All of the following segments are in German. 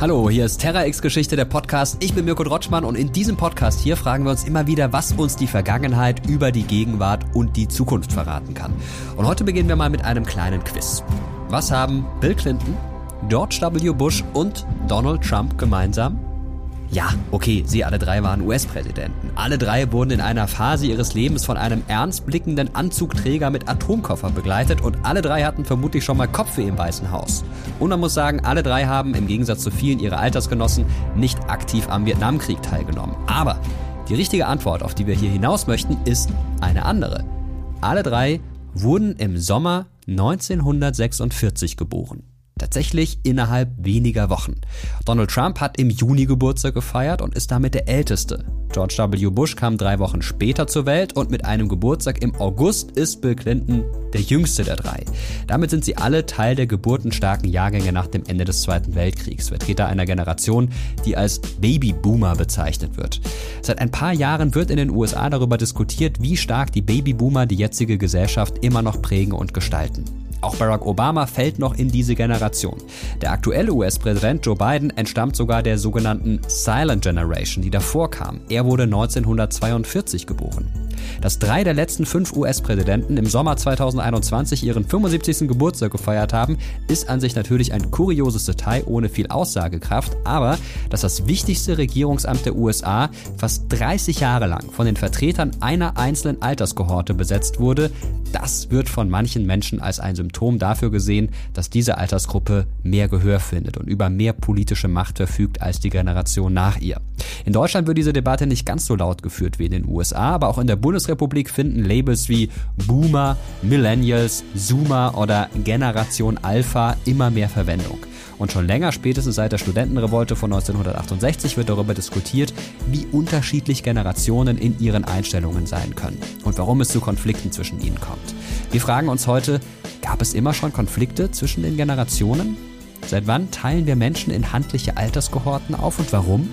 Hallo, hier ist Terra X Geschichte, der Podcast. Ich bin Mirko Drotschmann und in diesem Podcast hier fragen wir uns immer wieder, was uns die Vergangenheit über die Gegenwart und die Zukunft verraten kann. Und heute beginnen wir mal mit einem kleinen Quiz. Was haben Bill Clinton, George W. Bush und Donald Trump gemeinsam? Ja, okay, sie alle drei waren US-Präsidenten. Alle drei wurden in einer Phase ihres Lebens von einem ernst blickenden Anzugträger mit Atomkoffer begleitet und alle drei hatten vermutlich schon mal Kopfweh im Weißen Haus. Und man muss sagen, alle drei haben im Gegensatz zu vielen ihrer Altersgenossen nicht aktiv am Vietnamkrieg teilgenommen. Aber die richtige Antwort, auf die wir hier hinaus möchten, ist eine andere. Alle drei wurden im Sommer 1946 geboren. Tatsächlich innerhalb weniger Wochen. Donald Trump hat im Juni Geburtstag gefeiert und ist damit der älteste. George W. Bush kam drei Wochen später zur Welt und mit einem Geburtstag im August ist Bill Clinton der jüngste der drei. Damit sind sie alle Teil der geburtenstarken Jahrgänge nach dem Ende des Zweiten Weltkriegs, Vertreter einer Generation, die als Babyboomer bezeichnet wird. Seit ein paar Jahren wird in den USA darüber diskutiert, wie stark die Babyboomer die jetzige Gesellschaft immer noch prägen und gestalten. Auch Barack Obama fällt noch in diese Generation. Der aktuelle US-Präsident Joe Biden entstammt sogar der sogenannten Silent Generation, die davor kam. Er wurde 1942 geboren. Dass drei der letzten fünf US-Präsidenten im Sommer 2021 ihren 75. Geburtstag gefeiert haben, ist an sich natürlich ein kurioses Detail ohne viel Aussagekraft, aber dass das wichtigste Regierungsamt der USA fast 30 Jahre lang von den Vertretern einer einzelnen Alterskohorte besetzt wurde, das wird von manchen Menschen als ein Symptom dafür gesehen, dass diese Altersgruppe mehr Gehör findet und über mehr politische Macht verfügt als die Generation nach ihr. In Deutschland wird diese Debatte nicht ganz so laut geführt wie in den USA, aber auch in der Bundesrepublik finden Labels wie Boomer, Millennials, Zoomer oder Generation Alpha immer mehr Verwendung. Und schon länger, spätestens seit der Studentenrevolte von 1968, wird darüber diskutiert, wie unterschiedlich Generationen in ihren Einstellungen sein können und warum es zu Konflikten zwischen ihnen kommt. Wir fragen uns heute, gab es immer schon Konflikte zwischen den Generationen? Seit wann teilen wir Menschen in handliche Alterskohorten auf und warum?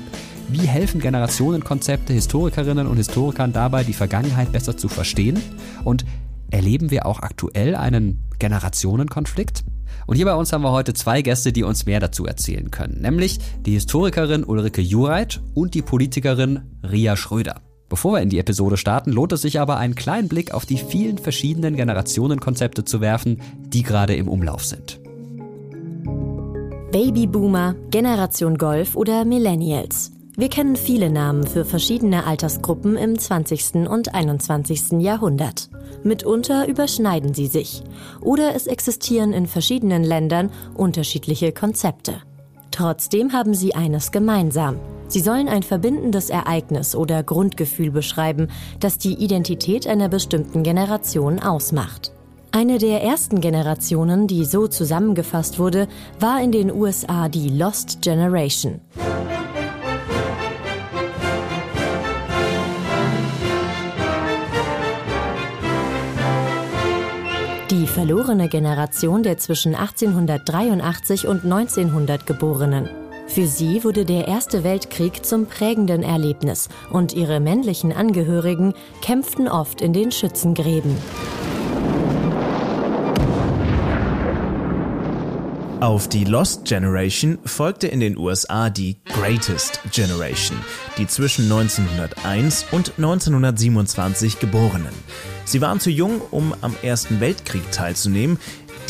Wie helfen Generationenkonzepte Historikerinnen und Historikern dabei, die Vergangenheit besser zu verstehen? Und erleben wir auch aktuell einen Generationenkonflikt? Und hier bei uns haben wir heute zwei Gäste, die uns mehr dazu erzählen können, nämlich die Historikerin Ulrike Jureit und die Politikerin Ria Schröder. Bevor wir in die Episode starten, lohnt es sich aber einen kleinen Blick auf die vielen verschiedenen Generationenkonzepte zu werfen, die gerade im Umlauf sind. Babyboomer, Generation Golf oder Millennials. Wir kennen viele Namen für verschiedene Altersgruppen im 20. und 21. Jahrhundert. Mitunter überschneiden sie sich. Oder es existieren in verschiedenen Ländern unterschiedliche Konzepte. Trotzdem haben sie eines gemeinsam. Sie sollen ein verbindendes Ereignis oder Grundgefühl beschreiben, das die Identität einer bestimmten Generation ausmacht. Eine der ersten Generationen, die so zusammengefasst wurde, war in den USA die Lost Generation. Die verlorene Generation der zwischen 1883 und 1900 Geborenen. Für sie wurde der Erste Weltkrieg zum prägenden Erlebnis und ihre männlichen Angehörigen kämpften oft in den Schützengräben. Auf die Lost Generation folgte in den USA die Greatest Generation, die zwischen 1901 und 1927 Geborenen. Sie waren zu jung, um am Ersten Weltkrieg teilzunehmen,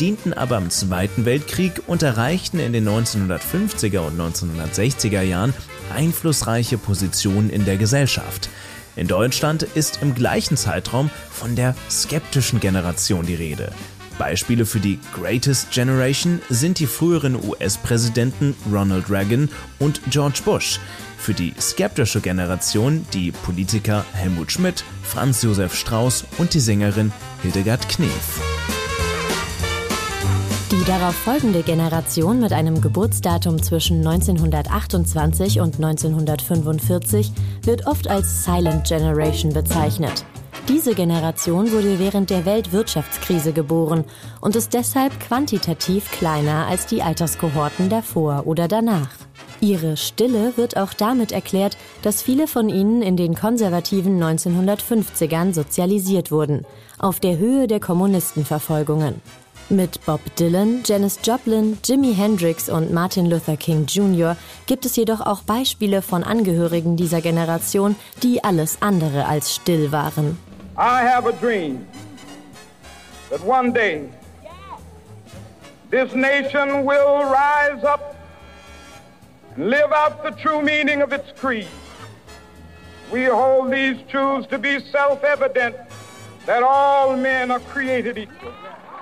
dienten aber im Zweiten Weltkrieg und erreichten in den 1950er und 1960er Jahren einflussreiche Positionen in der Gesellschaft. In Deutschland ist im gleichen Zeitraum von der skeptischen Generation die Rede. Beispiele für die Greatest Generation sind die früheren US-Präsidenten Ronald Reagan und George Bush. Für die skeptische Generation die Politiker Helmut Schmidt, Franz Josef Strauß und die Sängerin Hildegard Knef. Die darauf folgende Generation mit einem Geburtsdatum zwischen 1928 und 1945 wird oft als Silent Generation bezeichnet. Diese Generation wurde während der Weltwirtschaftskrise geboren und ist deshalb quantitativ kleiner als die Alterskohorten davor oder danach. Ihre Stille wird auch damit erklärt, dass viele von ihnen in den konservativen 1950ern sozialisiert wurden, auf der Höhe der Kommunistenverfolgungen. Mit Bob Dylan, Janis Joplin, Jimi Hendrix und Martin Luther King Jr. gibt es jedoch auch Beispiele von Angehörigen dieser Generation, die alles andere als still waren. I have a dream that one day this nation will rise up live out the true meaning of its creed. We hold these truths to be self-evident that all men are created equal.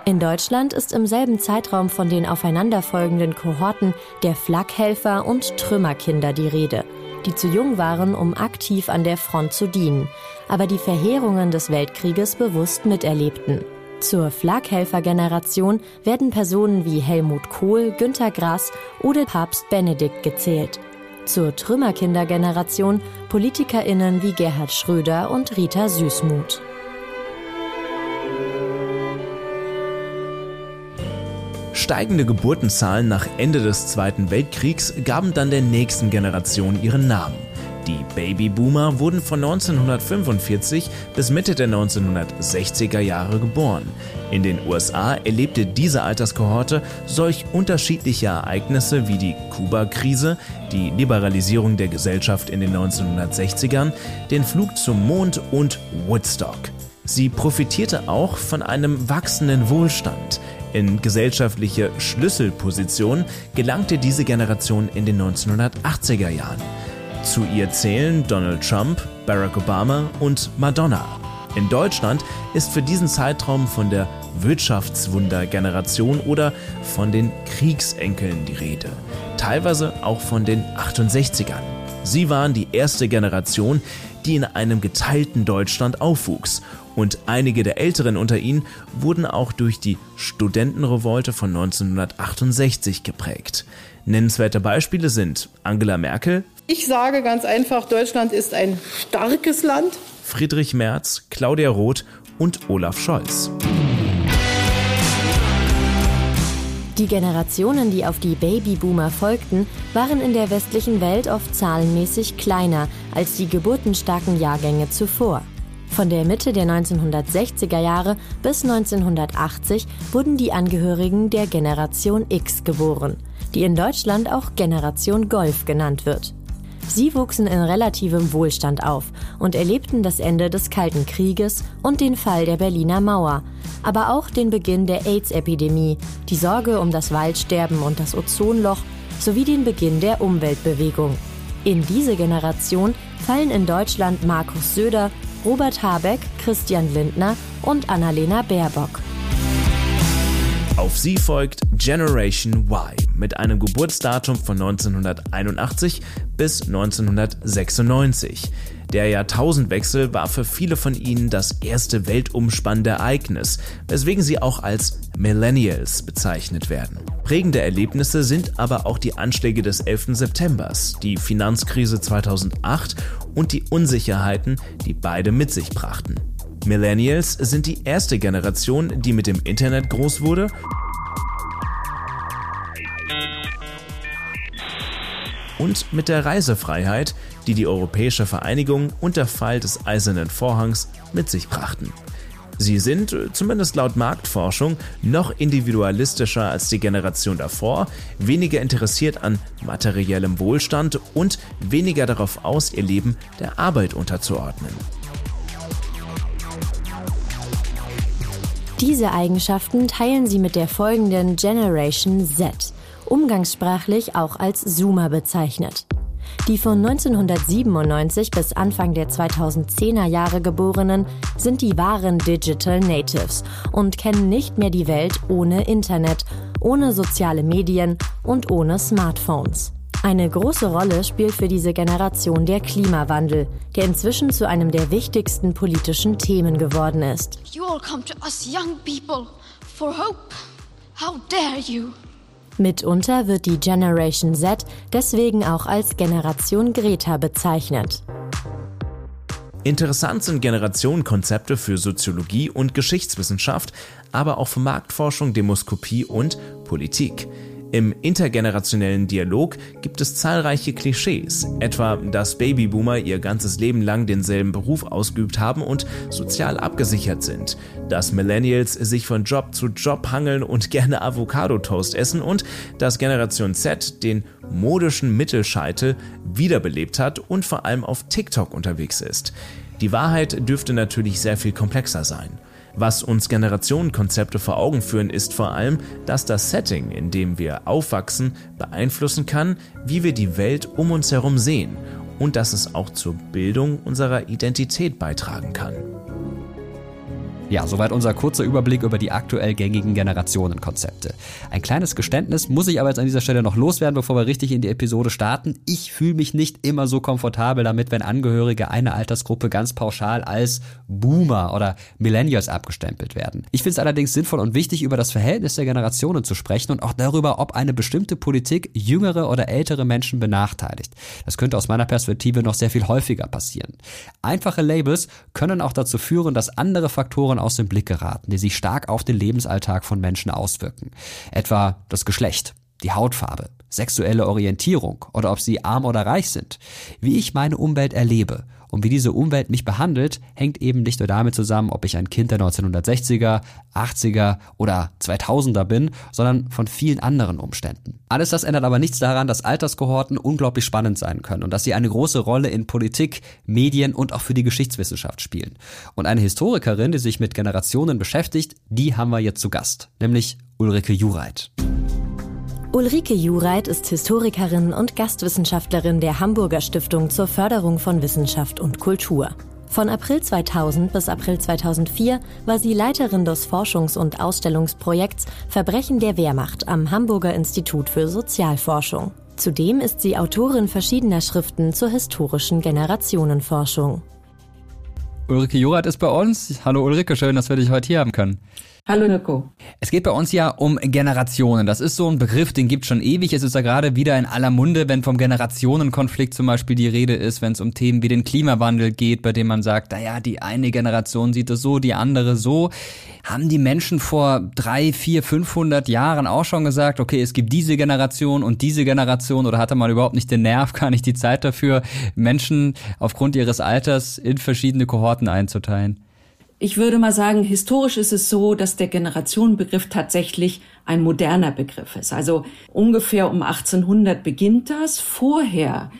In Deutschland ist im selben Zeitraum von den aufeinanderfolgenden Kohorten der Flakhelfer und Trümmerkinder die Rede, die zu jung waren, um aktiv an der Front zu dienen, aber die Verheerungen des Weltkrieges bewusst miterlebten. Zur Flakhelfer-Generation werden Personen wie Helmut Kohl, Günter Grass oder Papst Benedikt gezählt. Zur Trümmerkindergeneration PolitikerInnen wie Gerhard Schröder und Rita Süßmuth. Steigende Geburtenzahlen nach Ende des Zweiten Weltkriegs gaben dann der nächsten Generation ihren Namen. Die Babyboomer wurden von 1945 bis Mitte der 1960er Jahre geboren. In den USA erlebte diese Alterskohorte solch unterschiedliche Ereignisse wie die Kuba-Krise, die Liberalisierung der Gesellschaft in den 1960ern, den Flug zum Mond und Woodstock. Sie profitierte auch von einem wachsenden Wohlstand. In gesellschaftliche Schlüsselpositionen gelangte diese Generation in den 1980er Jahren. Zu ihr zählen Donald Trump, Barack Obama und Madonna. In Deutschland ist für diesen Zeitraum von der Wirtschaftswunder-Generation oder von den Kriegsenkeln die Rede. Teilweise auch von den 68ern. Sie waren die erste Generation, die in einem geteilten Deutschland aufwuchs. Und einige der Älteren unter ihnen wurden auch durch die Studentenrevolte von 1968 geprägt. Nennenswerte Beispiele sind Angela Merkel, ich sage ganz einfach, Deutschland ist ein starkes Land. Friedrich Merz, Claudia Roth und Olaf Scholz. Die Generationen, die auf die Babyboomer folgten, waren in der westlichen Welt oft zahlenmäßig kleiner als die geburtenstarken Jahrgänge zuvor. Von der Mitte der 1960er Jahre bis 1980 wurden die Angehörigen der Generation X geboren, die in Deutschland auch Generation Golf genannt wird. Sie wuchsen in relativem Wohlstand auf und erlebten das Ende des Kalten Krieges und den Fall der Berliner Mauer, aber auch den Beginn der AIDS-Epidemie, die Sorge um das Waldsterben und das Ozonloch sowie den Beginn der Umweltbewegung. In diese Generation fallen in Deutschland Markus Söder, Robert Habeck, Christian Lindner und Annalena Baerbock. Auf sie folgt Generation Y mit einem Geburtsdatum von 1981 bis 1996. Der Jahrtausendwechsel war für viele von ihnen das erste weltumspannende Ereignis, weswegen sie auch als Millennials bezeichnet werden. Prägende Erlebnisse sind aber auch die Anschläge des 11. September, die Finanzkrise 2008 und die Unsicherheiten, die beide mit sich brachten. Millennials sind die erste Generation, die mit dem Internet groß wurde und mit der Reisefreiheit, die die Europäische Vereinigung und der Fall des Eisernen Vorhangs mit sich brachten. Sie sind, zumindest laut Marktforschung, noch individualistischer als die Generation davor, weniger interessiert an materiellem Wohlstand und weniger darauf aus, ihr Leben der Arbeit unterzuordnen. Diese Eigenschaften teilen sie mit der folgenden Generation Z, umgangssprachlich auch als Zoomer bezeichnet. Die von 1997 bis Anfang der 2010er Jahre geborenen sind die wahren Digital Natives und kennen nicht mehr die Welt ohne Internet, ohne soziale Medien und ohne Smartphones. Eine große Rolle spielt für diese Generation der Klimawandel, der inzwischen zu einem der wichtigsten politischen Themen geworden ist. You all come to us young people for hope. How dare you? Mitunter wird die Generation Z deswegen auch als Generation Greta bezeichnet. Interessant sind Generationenkonzepte für Soziologie und Geschichtswissenschaft, aber auch für Marktforschung, Demoskopie und Politik. Im intergenerationellen Dialog gibt es zahlreiche Klischees, etwa, dass Babyboomer ihr ganzes Leben lang denselben Beruf ausgeübt haben und sozial abgesichert sind, dass Millennials sich von Job zu Job hangeln und gerne Avocado-Toast essen und dass Generation Z den modischen Mittelscheitel wiederbelebt hat und vor allem auf TikTok unterwegs ist. Die Wahrheit dürfte natürlich sehr viel komplexer sein. Was uns Generationenkonzepte vor Augen führen, ist vor allem, dass das Setting, in dem wir aufwachsen, beeinflussen kann, wie wir die Welt um uns herum sehen und dass es auch zur Bildung unserer Identität beitragen kann. Ja, soweit unser kurzer Überblick über die aktuell gängigen Generationenkonzepte. Ein kleines Geständnis muss ich aber jetzt an dieser Stelle noch loswerden, bevor wir richtig in die Episode starten. Ich fühle mich nicht immer so komfortabel damit, wenn Angehörige einer Altersgruppe ganz pauschal als Boomer oder Millennials abgestempelt werden. Ich finde es allerdings sinnvoll und wichtig, über das Verhältnis der Generationen zu sprechen und auch darüber, ob eine bestimmte Politik jüngere oder ältere Menschen benachteiligt. Das könnte aus meiner Perspektive noch sehr viel häufiger passieren. Einfache Labels können auch dazu führen, dass andere Faktoren Faktoren aus dem Blick geraten, die sich stark auf den Lebensalltag von Menschen auswirken. Etwa das Geschlecht, die Hautfarbe, sexuelle Orientierung oder ob sie arm oder reich sind. Wie ich meine Umwelt erlebe und wie diese Umwelt mich behandelt, hängt eben nicht nur damit zusammen, ob ich ein Kind der 1960er, 80er oder 2000er bin, sondern von vielen anderen Umständen. Alles das ändert aber nichts daran, dass Alterskohorten unglaublich spannend sein können und dass sie eine große Rolle in Politik, Medien und auch für die Geschichtswissenschaft spielen. Und eine Historikerin, die sich mit Generationen beschäftigt, die haben wir jetzt zu Gast, nämlich Ulrike Jureit. Ulrike Jureit ist Historikerin und Gastwissenschaftlerin der Hamburger Stiftung zur Förderung von Wissenschaft und Kultur. Von April 2000 bis April 2004 war sie Leiterin des Forschungs- und Ausstellungsprojekts Verbrechen der Wehrmacht am Hamburger Institut für Sozialforschung. Zudem ist sie Autorin verschiedener Schriften zur historischen Generationenforschung. Ulrike Jureit ist bei uns. Hallo Ulrike, schön, dass wir dich heute hier haben können. Hallo Nico. Es geht bei uns ja um Generationen. Das ist so ein Begriff, den gibt schon ewig. Es ist ja gerade wieder in aller Munde, wenn vom Generationenkonflikt zum Beispiel die Rede ist, wenn es um Themen wie den Klimawandel geht, bei dem man sagt, naja, die eine Generation sieht es so, die andere so. Haben die Menschen vor drei, vier, 500 Jahren auch schon gesagt, okay, es gibt diese Generation und diese Generation oder hatte man überhaupt nicht den Nerv, gar nicht die Zeit dafür, Menschen aufgrund ihres Alters in verschiedene Kohorten einzuteilen? Ich würde mal sagen, historisch ist es so, dass der Generationenbegriff tatsächlich ein moderner Begriff ist. Also ungefähr um 1800 beginnt das. Vorher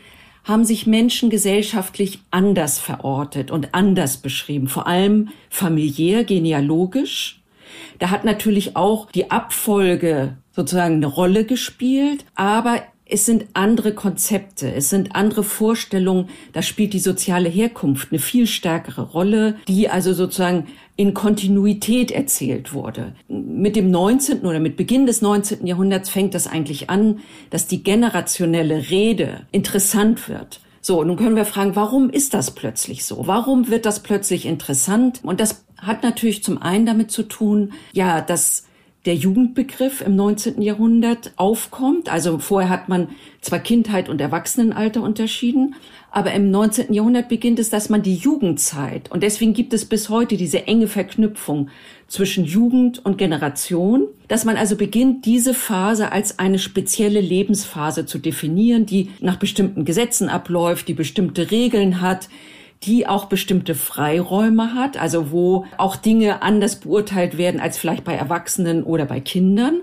haben sich Menschen gesellschaftlich anders verortet und anders beschrieben, vor allem familiär, genealogisch. Da hat natürlich auch die Abfolge sozusagen eine Rolle gespielt, aber es sind andere Konzepte, es sind andere Vorstellungen, da spielt die soziale Herkunft eine viel stärkere Rolle, die also sozusagen in Kontinuität erzählt wurde. Mit dem 19. oder mit Beginn des 19. Jahrhunderts fängt das eigentlich an, dass die generationelle Rede interessant wird. So, nun können wir fragen, warum ist das plötzlich so? Warum wird das plötzlich interessant? Und das hat natürlich zum einen damit zu tun, ja, dass der Jugendbegriff im 19. Jahrhundert aufkommt. Also vorher hat man zwar Kindheit und Erwachsenenalter unterschieden, aber im 19. Jahrhundert beginnt es, dass man die Jugendzeit und deswegen gibt es bis heute diese enge Verknüpfung zwischen Jugend und Generation, dass man also beginnt, diese Phase als eine spezielle Lebensphase zu definieren, die nach bestimmten Gesetzen abläuft, die bestimmte Regeln hat, die auch bestimmte Freiräume hat, also wo auch Dinge anders beurteilt werden als vielleicht bei Erwachsenen oder bei Kindern.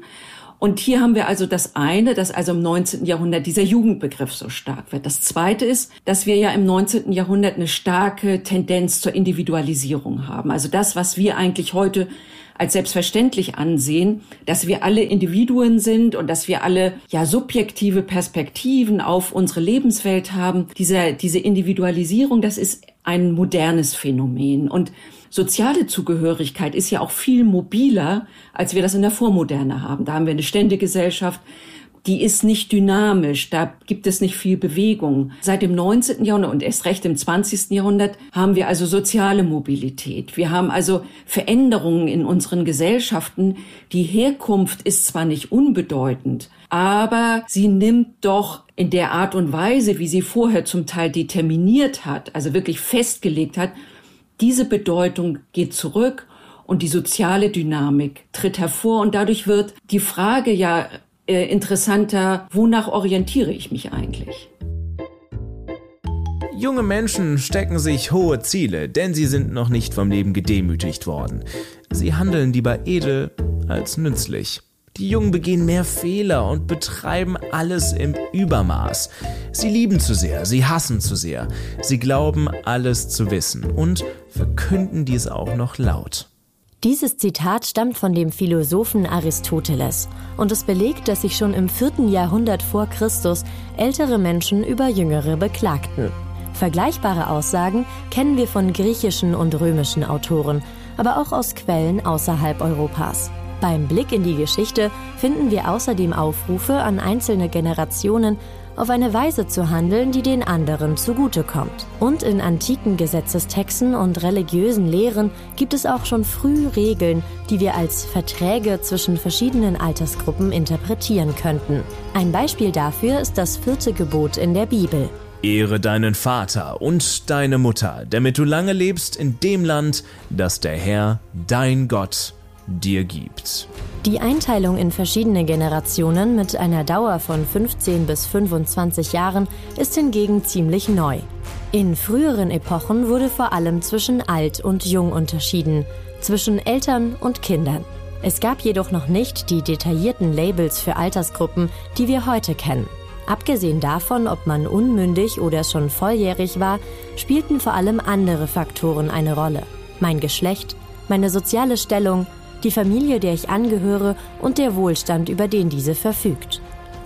Und hier haben wir also das eine, dass also im 19. Jahrhundert dieser Jugendbegriff so stark wird. Das zweite ist, dass wir ja im 19. Jahrhundert eine starke Tendenz zur Individualisierung haben. Also das, was wir eigentlich heute als selbstverständlich ansehen, dass wir alle Individuen sind und dass wir alle ja subjektive Perspektiven auf unsere Lebenswelt haben. Diese, diese Individualisierung, das ist ein modernes Phänomen und soziale Zugehörigkeit ist ja auch viel mobiler, als wir das in der Vormoderne haben. Da haben wir eine Ständegesellschaft, die ist nicht dynamisch, da gibt es nicht viel Bewegung. Seit dem 19. Jahrhundert und erst recht im 20. Jahrhundert haben wir also soziale Mobilität. Wir haben also Veränderungen in unseren Gesellschaften. Die Herkunft ist zwar nicht unbedeutend, aber sie nimmt doch in der Art und Weise, wie sie vorher zum Teil determiniert hat, also wirklich festgelegt hat, diese Bedeutung geht zurück und die soziale Dynamik tritt hervor und dadurch wird die Frage ja äh, interessanter, wonach orientiere ich mich eigentlich? Junge Menschen stecken sich hohe Ziele, denn sie sind noch nicht vom Leben gedemütigt worden. Sie handeln lieber edel als nützlich. Die Jungen begehen mehr Fehler und betreiben alles im Übermaß. Sie lieben zu sehr, sie hassen zu sehr, sie glauben alles zu wissen und verkünden dies auch noch laut. Dieses Zitat stammt von dem Philosophen Aristoteles und es belegt, dass sich schon im vierten Jahrhundert vor Christus ältere Menschen über jüngere beklagten. Vergleichbare Aussagen kennen wir von griechischen und römischen Autoren, aber auch aus Quellen außerhalb Europas. Beim Blick in die Geschichte finden wir außerdem Aufrufe an einzelne Generationen, auf eine Weise zu handeln, die den anderen zugutekommt. Und in antiken Gesetzestexten und religiösen Lehren gibt es auch schon früh Regeln, die wir als Verträge zwischen verschiedenen Altersgruppen interpretieren könnten. Ein Beispiel dafür ist das vierte Gebot in der Bibel. Ehre deinen Vater und deine Mutter, damit du lange lebst in dem Land, das der Herr, dein Gott, dir gibt. Die Einteilung in verschiedene Generationen mit einer Dauer von 15 bis 25 Jahren ist hingegen ziemlich neu. In früheren Epochen wurde vor allem zwischen alt und jung unterschieden, zwischen Eltern und Kindern. Es gab jedoch noch nicht die detaillierten Labels für Altersgruppen, die wir heute kennen. Abgesehen davon, ob man unmündig oder schon volljährig war, spielten vor allem andere Faktoren eine Rolle. Mein Geschlecht, meine soziale Stellung, die Familie, der ich angehöre und der Wohlstand, über den diese verfügt.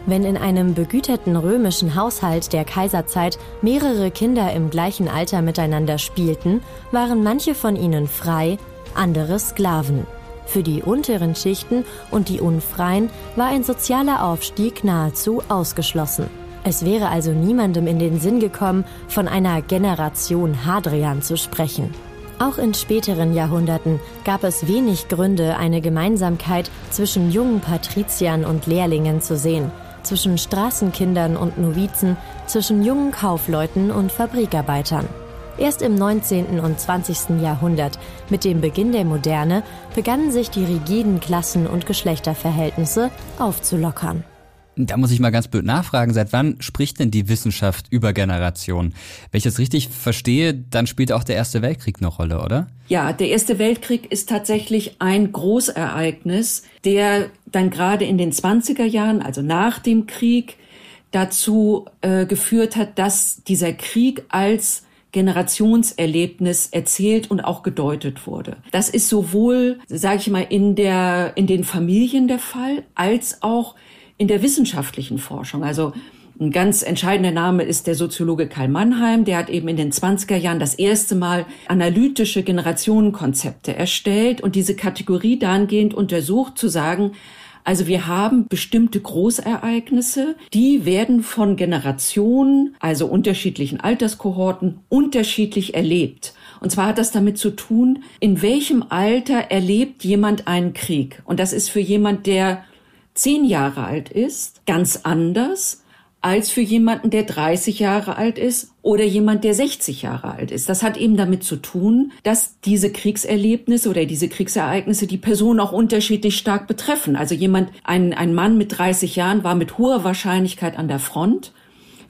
Wenn in einem begüterten römischen Haushalt der Kaiserzeit mehrere Kinder im gleichen Alter miteinander spielten, waren manche von ihnen frei, andere Sklaven. Für die unteren Schichten und die Unfreien war ein sozialer Aufstieg nahezu ausgeschlossen. Es wäre also niemandem in den Sinn gekommen, von einer Generation Hadrian zu sprechen. Auch in späteren Jahrhunderten gab es wenig Gründe, eine Gemeinsamkeit zwischen jungen Patriziern und Lehrlingen zu sehen, zwischen Straßenkindern und Novizen, zwischen jungen Kaufleuten und Fabrikarbeitern. Erst im 19. und 20. Jahrhundert, mit dem Beginn der Moderne, begannen sich die rigiden Klassen- und Geschlechterverhältnisse aufzulockern. Da muss ich mal ganz blöd nachfragen, seit wann spricht denn die Wissenschaft über Generationen? Wenn ich das richtig verstehe, dann spielt auch der Erste Weltkrieg eine Rolle, oder? Ja, der Erste Weltkrieg ist tatsächlich ein Großereignis, der dann gerade in den 20er Jahren, also nach dem Krieg, dazu äh, geführt hat, dass dieser Krieg als Generationserlebnis erzählt und auch gedeutet wurde. Das ist sowohl, sage ich mal, in der in den Familien der Fall, als auch in der wissenschaftlichen Forschung. Also ein ganz entscheidender Name ist der Soziologe Karl Mannheim. Der hat eben in den 20er Jahren das erste Mal analytische Generationenkonzepte erstellt und diese Kategorie dahingehend untersucht zu sagen, also wir haben bestimmte Großereignisse, die werden von Generationen, also unterschiedlichen Alterskohorten, unterschiedlich erlebt. Und zwar hat das damit zu tun, in welchem Alter erlebt jemand einen Krieg. Und das ist für jemand, der zehn Jahre alt ist, ganz anders als für jemanden, der 30 Jahre alt ist oder jemand, der 60 Jahre alt ist. Das hat eben damit zu tun, dass diese Kriegserlebnisse oder diese Kriegsereignisse die Person auch unterschiedlich stark betreffen. Also jemand, ein, ein Mann mit 30 Jahren war mit hoher Wahrscheinlichkeit an der Front,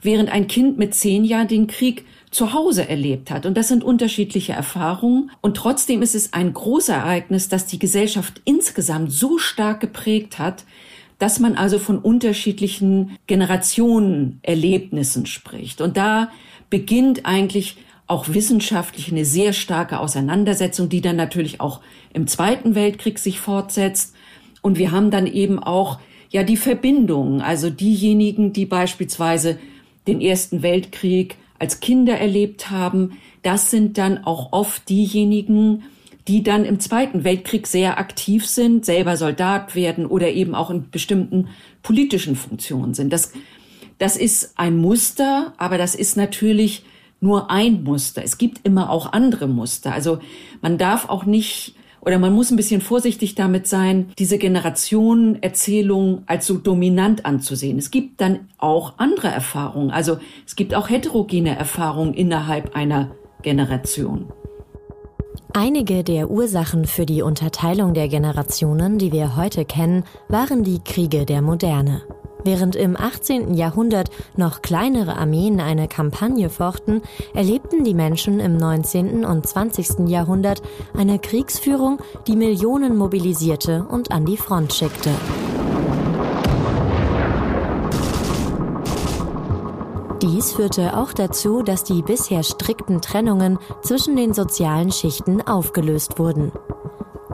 während ein Kind mit 10 Jahren den Krieg zu Hause erlebt hat. Und das sind unterschiedliche Erfahrungen. Und trotzdem ist es ein Großereignis, das die Gesellschaft insgesamt so stark geprägt hat, dass man also von unterschiedlichen Generationen Erlebnissen spricht. Und da beginnt eigentlich auch wissenschaftlich eine sehr starke Auseinandersetzung, die dann natürlich auch im Zweiten Weltkrieg sich fortsetzt. Und wir haben dann eben auch ja die Verbindungen, also diejenigen, die beispielsweise den Ersten Weltkrieg als Kinder erlebt haben, das sind dann auch oft diejenigen, die dann im Zweiten Weltkrieg sehr aktiv sind, selber Soldat werden oder eben auch in bestimmten politischen Funktionen sind. Das, das ist ein Muster, aber das ist natürlich nur ein Muster. Es gibt immer auch andere Muster. Also man darf auch nicht oder man muss ein bisschen vorsichtig damit sein, diese Generationenerzählung als so dominant anzusehen. Es gibt dann auch andere Erfahrungen. Also es gibt auch heterogene Erfahrungen innerhalb einer Generation. Einige der Ursachen für die Unterteilung der Generationen, die wir heute kennen, waren die Kriege der Moderne. Während im 18. Jahrhundert noch kleinere Armeen eine Kampagne fochten, erlebten die Menschen im 19. und 20. Jahrhundert eine Kriegsführung, die Millionen mobilisierte und an die Front schickte. Dies führte auch dazu, dass die bisher strikten Trennungen zwischen den sozialen Schichten aufgelöst wurden.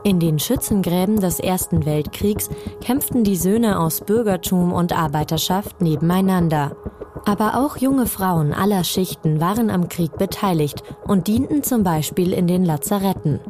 In den Schützengräben des Ersten Weltkriegs kämpften die Söhne aus Bürgertum und Arbeiterschaft nebeneinander. Aber auch junge Frauen aller Schichten waren am Krieg beteiligt und dienten zum Beispiel in den Lazaretten.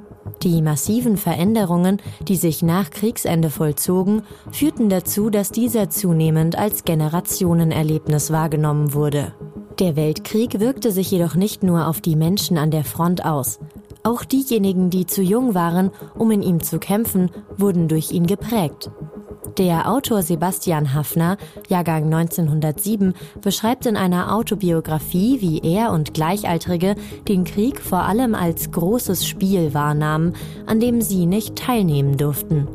Die massiven Veränderungen, die sich nach Kriegsende vollzogen, führten dazu, dass dieser zunehmend als Generationenerlebnis wahrgenommen wurde. Der Weltkrieg wirkte sich jedoch nicht nur auf die Menschen an der Front aus. Auch diejenigen, die zu jung waren, um in ihm zu kämpfen, wurden durch ihn geprägt. Der Autor Sebastian Hafner, Jahrgang 1907, beschreibt in einer Autobiografie, wie er und Gleichaltrige den Krieg vor allem als großes Spiel wahrnahmen, an dem sie nicht teilnehmen durften.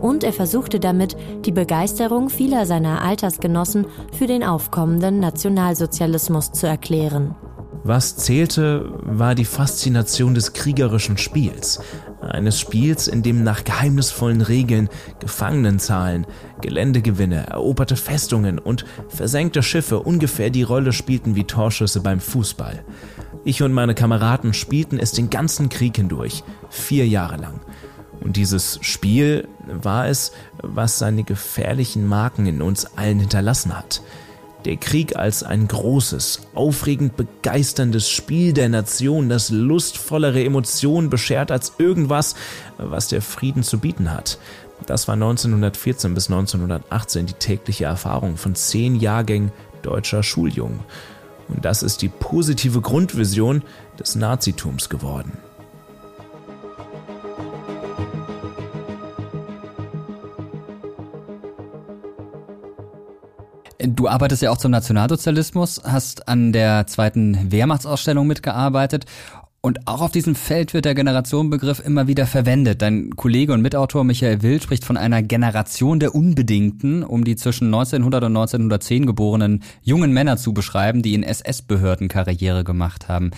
Und er versuchte damit, die Begeisterung vieler seiner Altersgenossen für den aufkommenden Nationalsozialismus zu erklären. Was zählte, war die Faszination des kriegerischen Spiels. Eines Spiels, in dem nach geheimnisvollen Regeln Gefangenenzahlen, Geländegewinne, eroberte Festungen und versenkte Schiffe ungefähr die Rolle spielten wie Torschüsse beim Fußball. Ich und meine Kameraden spielten es den ganzen Krieg hindurch, vier Jahre lang. Und dieses Spiel war es, was seine gefährlichen Marken in uns allen hinterlassen hat. Der Krieg als ein großes, aufregend begeisterndes Spiel der Nation, das lustvollere Emotionen beschert als irgendwas, was der Frieden zu bieten hat. Das war 1914 bis 1918 die tägliche Erfahrung von zehn Jahrgängen deutscher Schuljungen. Und das ist die positive Grundvision des Nazitums geworden. Du arbeitest ja auch zum Nationalsozialismus, hast an der zweiten Wehrmachtsausstellung mitgearbeitet und auch auf diesem Feld wird der Generationenbegriff immer wieder verwendet. Dein Kollege und Mitautor Michael Wild spricht von einer Generation der Unbedingten, um die zwischen 1900 und 1910 geborenen jungen Männer zu beschreiben, die in SS-Behörden Karriere gemacht haben.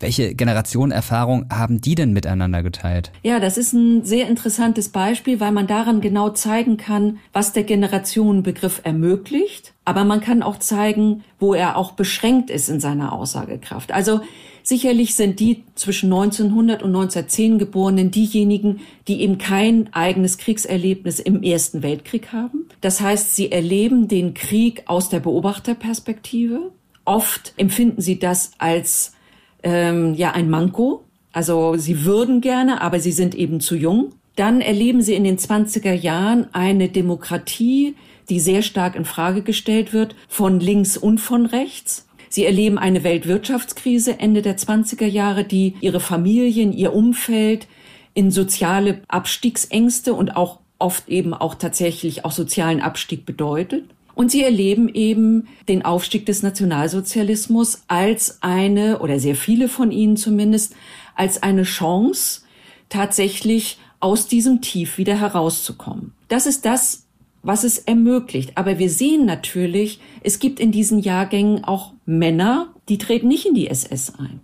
Welche Generationenerfahrung haben die denn miteinander geteilt? Ja, das ist ein sehr interessantes Beispiel, weil man daran genau zeigen kann, was der Generationenbegriff ermöglicht. Aber man kann auch zeigen, wo er auch beschränkt ist in seiner Aussagekraft. Also sicherlich sind die zwischen 1900 und 1910 Geborenen diejenigen, die eben kein eigenes Kriegserlebnis im Ersten Weltkrieg haben. Das heißt, sie erleben den Krieg aus der Beobachterperspektive. Oft empfinden sie das als ähm, ja ein Manko. Also sie würden gerne, aber sie sind eben zu jung. Dann erleben sie in den 20er Jahren eine Demokratie, die sehr stark in Frage gestellt wird, von links und von rechts. Sie erleben eine Weltwirtschaftskrise Ende der 20er Jahre, die ihre Familien, ihr Umfeld in soziale Abstiegsängste und auch oft eben auch tatsächlich auch sozialen Abstieg bedeutet. Und sie erleben eben den Aufstieg des Nationalsozialismus als eine, oder sehr viele von ihnen zumindest, als eine Chance, tatsächlich aus diesem Tief wieder herauszukommen. Das ist das, was es ermöglicht. Aber wir sehen natürlich, es gibt in diesen Jahrgängen auch Männer, die treten nicht in die SS ein.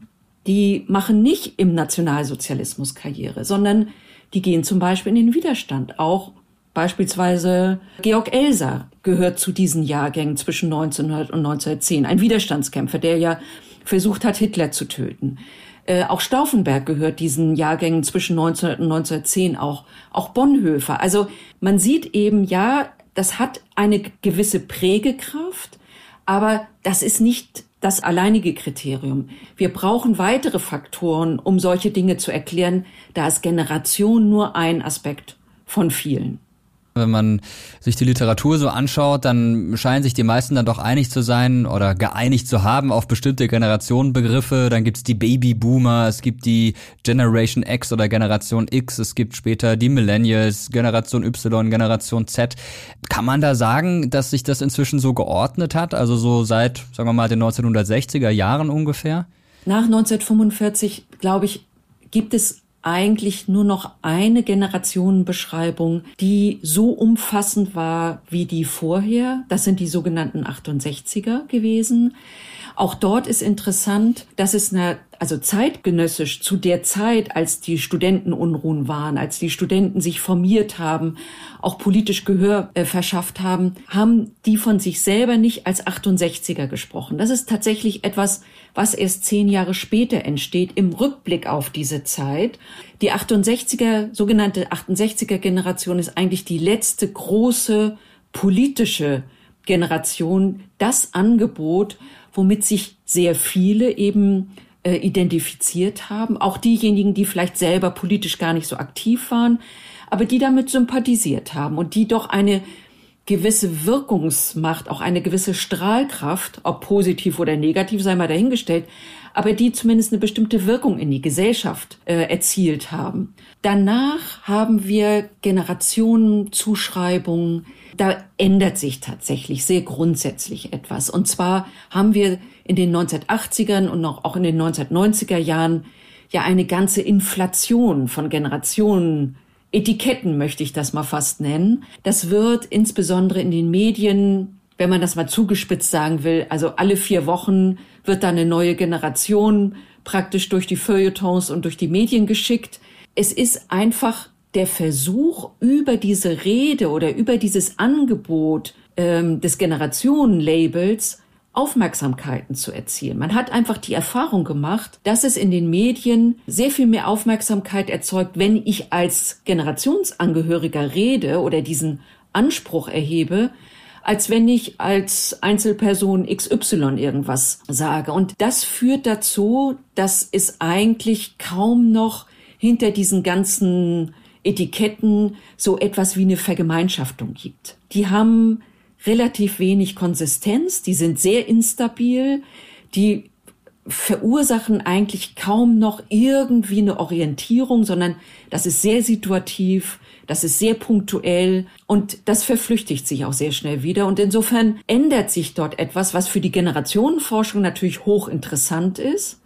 Die machen nicht im Nationalsozialismus Karriere, sondern die gehen zum Beispiel in den Widerstand, auch Beispielsweise Georg Elser gehört zu diesen Jahrgängen zwischen 1900 und 1910, ein Widerstandskämpfer, der ja versucht hat, Hitler zu töten. Äh, auch Stauffenberg gehört diesen Jahrgängen zwischen 1900 und 1910 auch, auch Bonhoeffer. Also man sieht eben, ja, das hat eine gewisse Prägekraft, aber das ist nicht das alleinige Kriterium. Wir brauchen weitere Faktoren, um solche Dinge zu erklären. Da ist Generation nur ein Aspekt von vielen. Wenn man sich die Literatur so anschaut, dann scheinen sich die meisten dann doch einig zu sein oder geeinigt zu haben auf bestimmte Generationenbegriffe. Dann gibt es die Babyboomer, es gibt die Generation X oder Generation X, es gibt später die Millennials, Generation Y, Generation Z. Kann man da sagen, dass sich das inzwischen so geordnet hat? Also so seit, sagen wir mal, den 1960er Jahren ungefähr? Nach 1945, glaube ich, gibt es eigentlich nur noch eine Generationenbeschreibung, die so umfassend war wie die vorher. Das sind die sogenannten 68er gewesen. Auch dort ist interessant, dass es eine, also zeitgenössisch zu der Zeit, als die Studentenunruhen waren, als die Studenten sich formiert haben, auch politisch Gehör äh, verschafft haben, haben die von sich selber nicht als 68er gesprochen. Das ist tatsächlich etwas, was erst zehn Jahre später entsteht im Rückblick auf diese Zeit. Die 68er, sogenannte 68er Generation ist eigentlich die letzte große politische Generation, das Angebot, womit sich sehr viele eben äh, identifiziert haben, auch diejenigen, die vielleicht selber politisch gar nicht so aktiv waren, aber die damit sympathisiert haben und die doch eine gewisse Wirkungsmacht, auch eine gewisse Strahlkraft, ob positiv oder negativ, sei mal dahingestellt, aber die zumindest eine bestimmte Wirkung in die Gesellschaft äh, erzielt haben. Danach haben wir Generationenzuschreibungen, da ändert sich tatsächlich sehr grundsätzlich etwas. Und zwar haben wir in den 1980ern und auch in den 1990er Jahren ja eine ganze Inflation von Generationen Etiketten möchte ich das mal fast nennen. Das wird insbesondere in den Medien, wenn man das mal zugespitzt sagen will, also alle vier Wochen wird da eine neue Generation praktisch durch die Feuilletons und durch die Medien geschickt. Es ist einfach der Versuch, über diese Rede oder über dieses Angebot ähm, des Generationenlabels Aufmerksamkeiten zu erzielen. Man hat einfach die Erfahrung gemacht, dass es in den Medien sehr viel mehr Aufmerksamkeit erzeugt, wenn ich als Generationsangehöriger rede oder diesen Anspruch erhebe, als wenn ich als Einzelperson XY irgendwas sage. Und das führt dazu, dass es eigentlich kaum noch hinter diesen ganzen Etiketten so etwas wie eine Vergemeinschaftung gibt. Die haben relativ wenig Konsistenz, die sind sehr instabil, die verursachen eigentlich kaum noch irgendwie eine Orientierung, sondern das ist sehr situativ, das ist sehr punktuell und das verflüchtigt sich auch sehr schnell wieder. Und insofern ändert sich dort etwas, was für die Generationenforschung natürlich hochinteressant ist,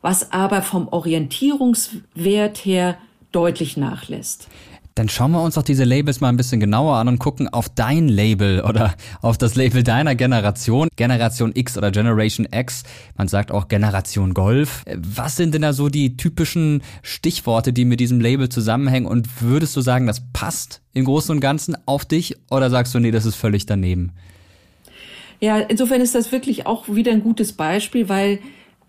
was aber vom Orientierungswert her deutlich nachlässt. Dann schauen wir uns doch diese Labels mal ein bisschen genauer an und gucken auf dein Label oder auf das Label deiner Generation, Generation X oder Generation X. Man sagt auch Generation Golf. Was sind denn da so die typischen Stichworte, die mit diesem Label zusammenhängen? Und würdest du sagen, das passt im Großen und Ganzen auf dich oder sagst du, nee, das ist völlig daneben? Ja, insofern ist das wirklich auch wieder ein gutes Beispiel, weil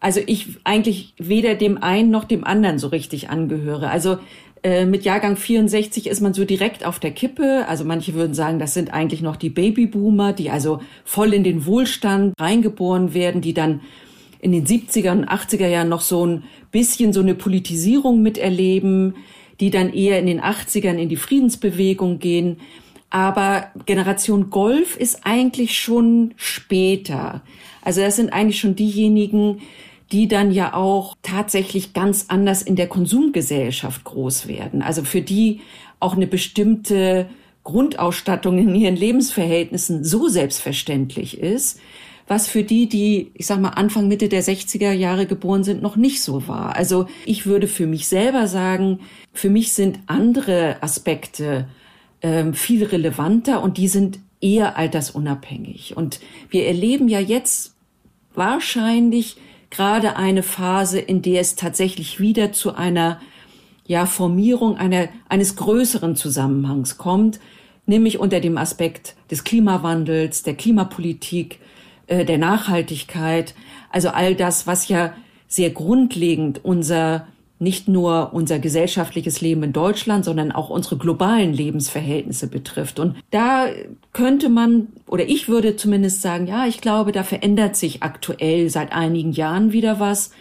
also ich eigentlich weder dem einen noch dem anderen so richtig angehöre. Also äh, mit Jahrgang 64 ist man so direkt auf der Kippe. Also manche würden sagen, das sind eigentlich noch die Babyboomer, die also voll in den Wohlstand reingeboren werden, die dann in den 70er und 80er Jahren noch so ein bisschen so eine Politisierung miterleben, die dann eher in den 80ern in die Friedensbewegung gehen. Aber Generation Golf ist eigentlich schon später. Also das sind eigentlich schon diejenigen, die dann ja auch tatsächlich ganz anders in der Konsumgesellschaft groß werden. Also für die auch eine bestimmte Grundausstattung in ihren Lebensverhältnissen so selbstverständlich ist, was für die, die, ich sag mal, Anfang, Mitte der 60er Jahre geboren sind, noch nicht so war. Also ich würde für mich selber sagen, für mich sind andere Aspekte ähm, viel relevanter und die sind eher altersunabhängig. Und wir erleben ja jetzt wahrscheinlich gerade eine Phase, in der es tatsächlich wieder zu einer ja, Formierung einer, eines größeren Zusammenhangs kommt, nämlich unter dem Aspekt des Klimawandels, der Klimapolitik, äh, der Nachhaltigkeit, also all das, was ja sehr grundlegend unser nicht nur unser gesellschaftliches Leben in Deutschland, sondern auch unsere globalen Lebensverhältnisse betrifft. Und da könnte man, oder ich würde zumindest sagen, ja, ich glaube, da verändert sich aktuell seit einigen Jahren wieder was,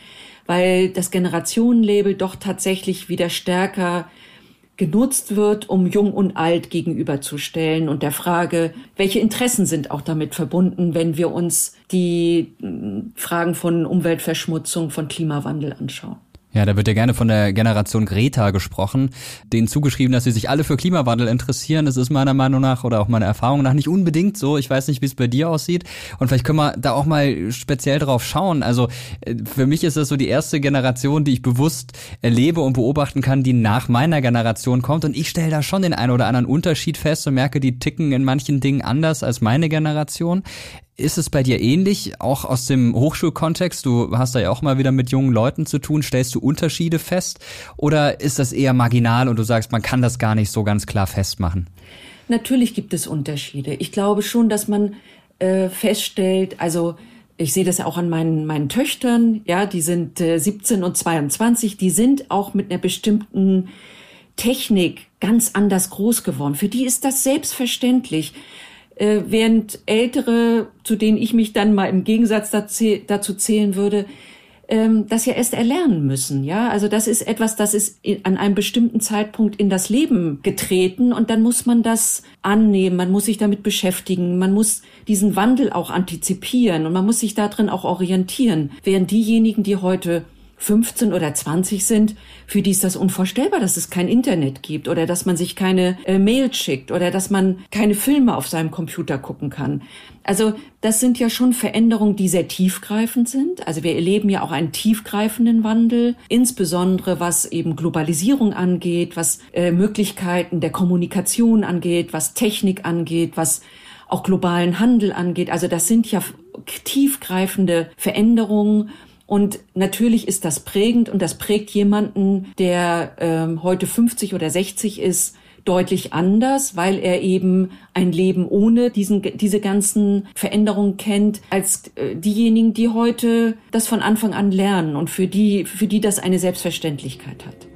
weil das Generationenlabel doch tatsächlich wieder stärker genutzt wird, um jung und alt gegenüberzustellen und der Frage, welche Interessen sind auch damit verbunden, wenn wir uns die hm, Fragen von Umweltverschmutzung, von Klimawandel anschauen. Ja, da wird ja gerne von der Generation Greta gesprochen, denen zugeschrieben, dass sie sich alle für Klimawandel interessieren. Das ist meiner Meinung nach oder auch meiner Erfahrung nach nicht unbedingt so. Ich weiß nicht, wie es bei dir aussieht. Und vielleicht können wir da auch mal speziell drauf schauen. Also äh, für mich ist das so die erste Generation, die ich bewusst erlebe und beobachten kann, die nach meiner Generation kommt. Und ich stelle da schon den einen oder anderen Unterschied fest und merke, die ticken in manchen Dingen anders als meine Generation. Ist es bei dir ähnlich, auch aus dem Hochschulkontext? Du hast da ja auch mal wieder mit jungen Leuten zu tun. Stellst du Unterschiede fest? Oder ist das eher marginal und du sagst, man kann das gar nicht so ganz klar festmachen? Natürlich gibt es Unterschiede. Ich glaube schon, dass man äh, feststellt, also ich sehe das ja auch an meinen, meinen Töchtern, ja, die sind äh, 17 und 22, die sind auch mit einer bestimmten Technik ganz anders groß geworden. Für die ist das selbstverständlich äh, während Ältere, zu denen ich mich dann mal im Gegensatz dazu zählen würde, ähm, das ja erst erlernen müssen. Ja, also das ist etwas, das ist an einem bestimmten Zeitpunkt in das Leben getreten und dann muss man das annehmen, man muss sich damit beschäftigen, man muss diesen Wandel auch antizipieren und man muss sich darin auch orientieren. Während diejenigen, die heute 15 oder 20 sind, für die ist das unvorstellbar, dass es kein Internet gibt oder dass man sich keine äh, Mail schickt oder dass man keine Filme auf seinem Computer gucken kann. Also das sind ja schon Veränderungen, die sehr tiefgreifend sind. Also wir erleben ja auch einen tiefgreifenden Wandel, insbesondere was eben Globalisierung angeht, was äh, Möglichkeiten der Kommunikation angeht, was Technik angeht, was auch globalen Handel angeht. Also das sind ja tiefgreifende Veränderungen und natürlich ist das prägend und das prägt jemanden, der ähm, heute 50 oder 60 ist, deutlich anders, weil er eben ein Leben ohne diesen, diese ganzen Veränderungen kennt, als äh, diejenigen, die heute das von Anfang an lernen und für die, für die das eine Selbstverständlichkeit hat.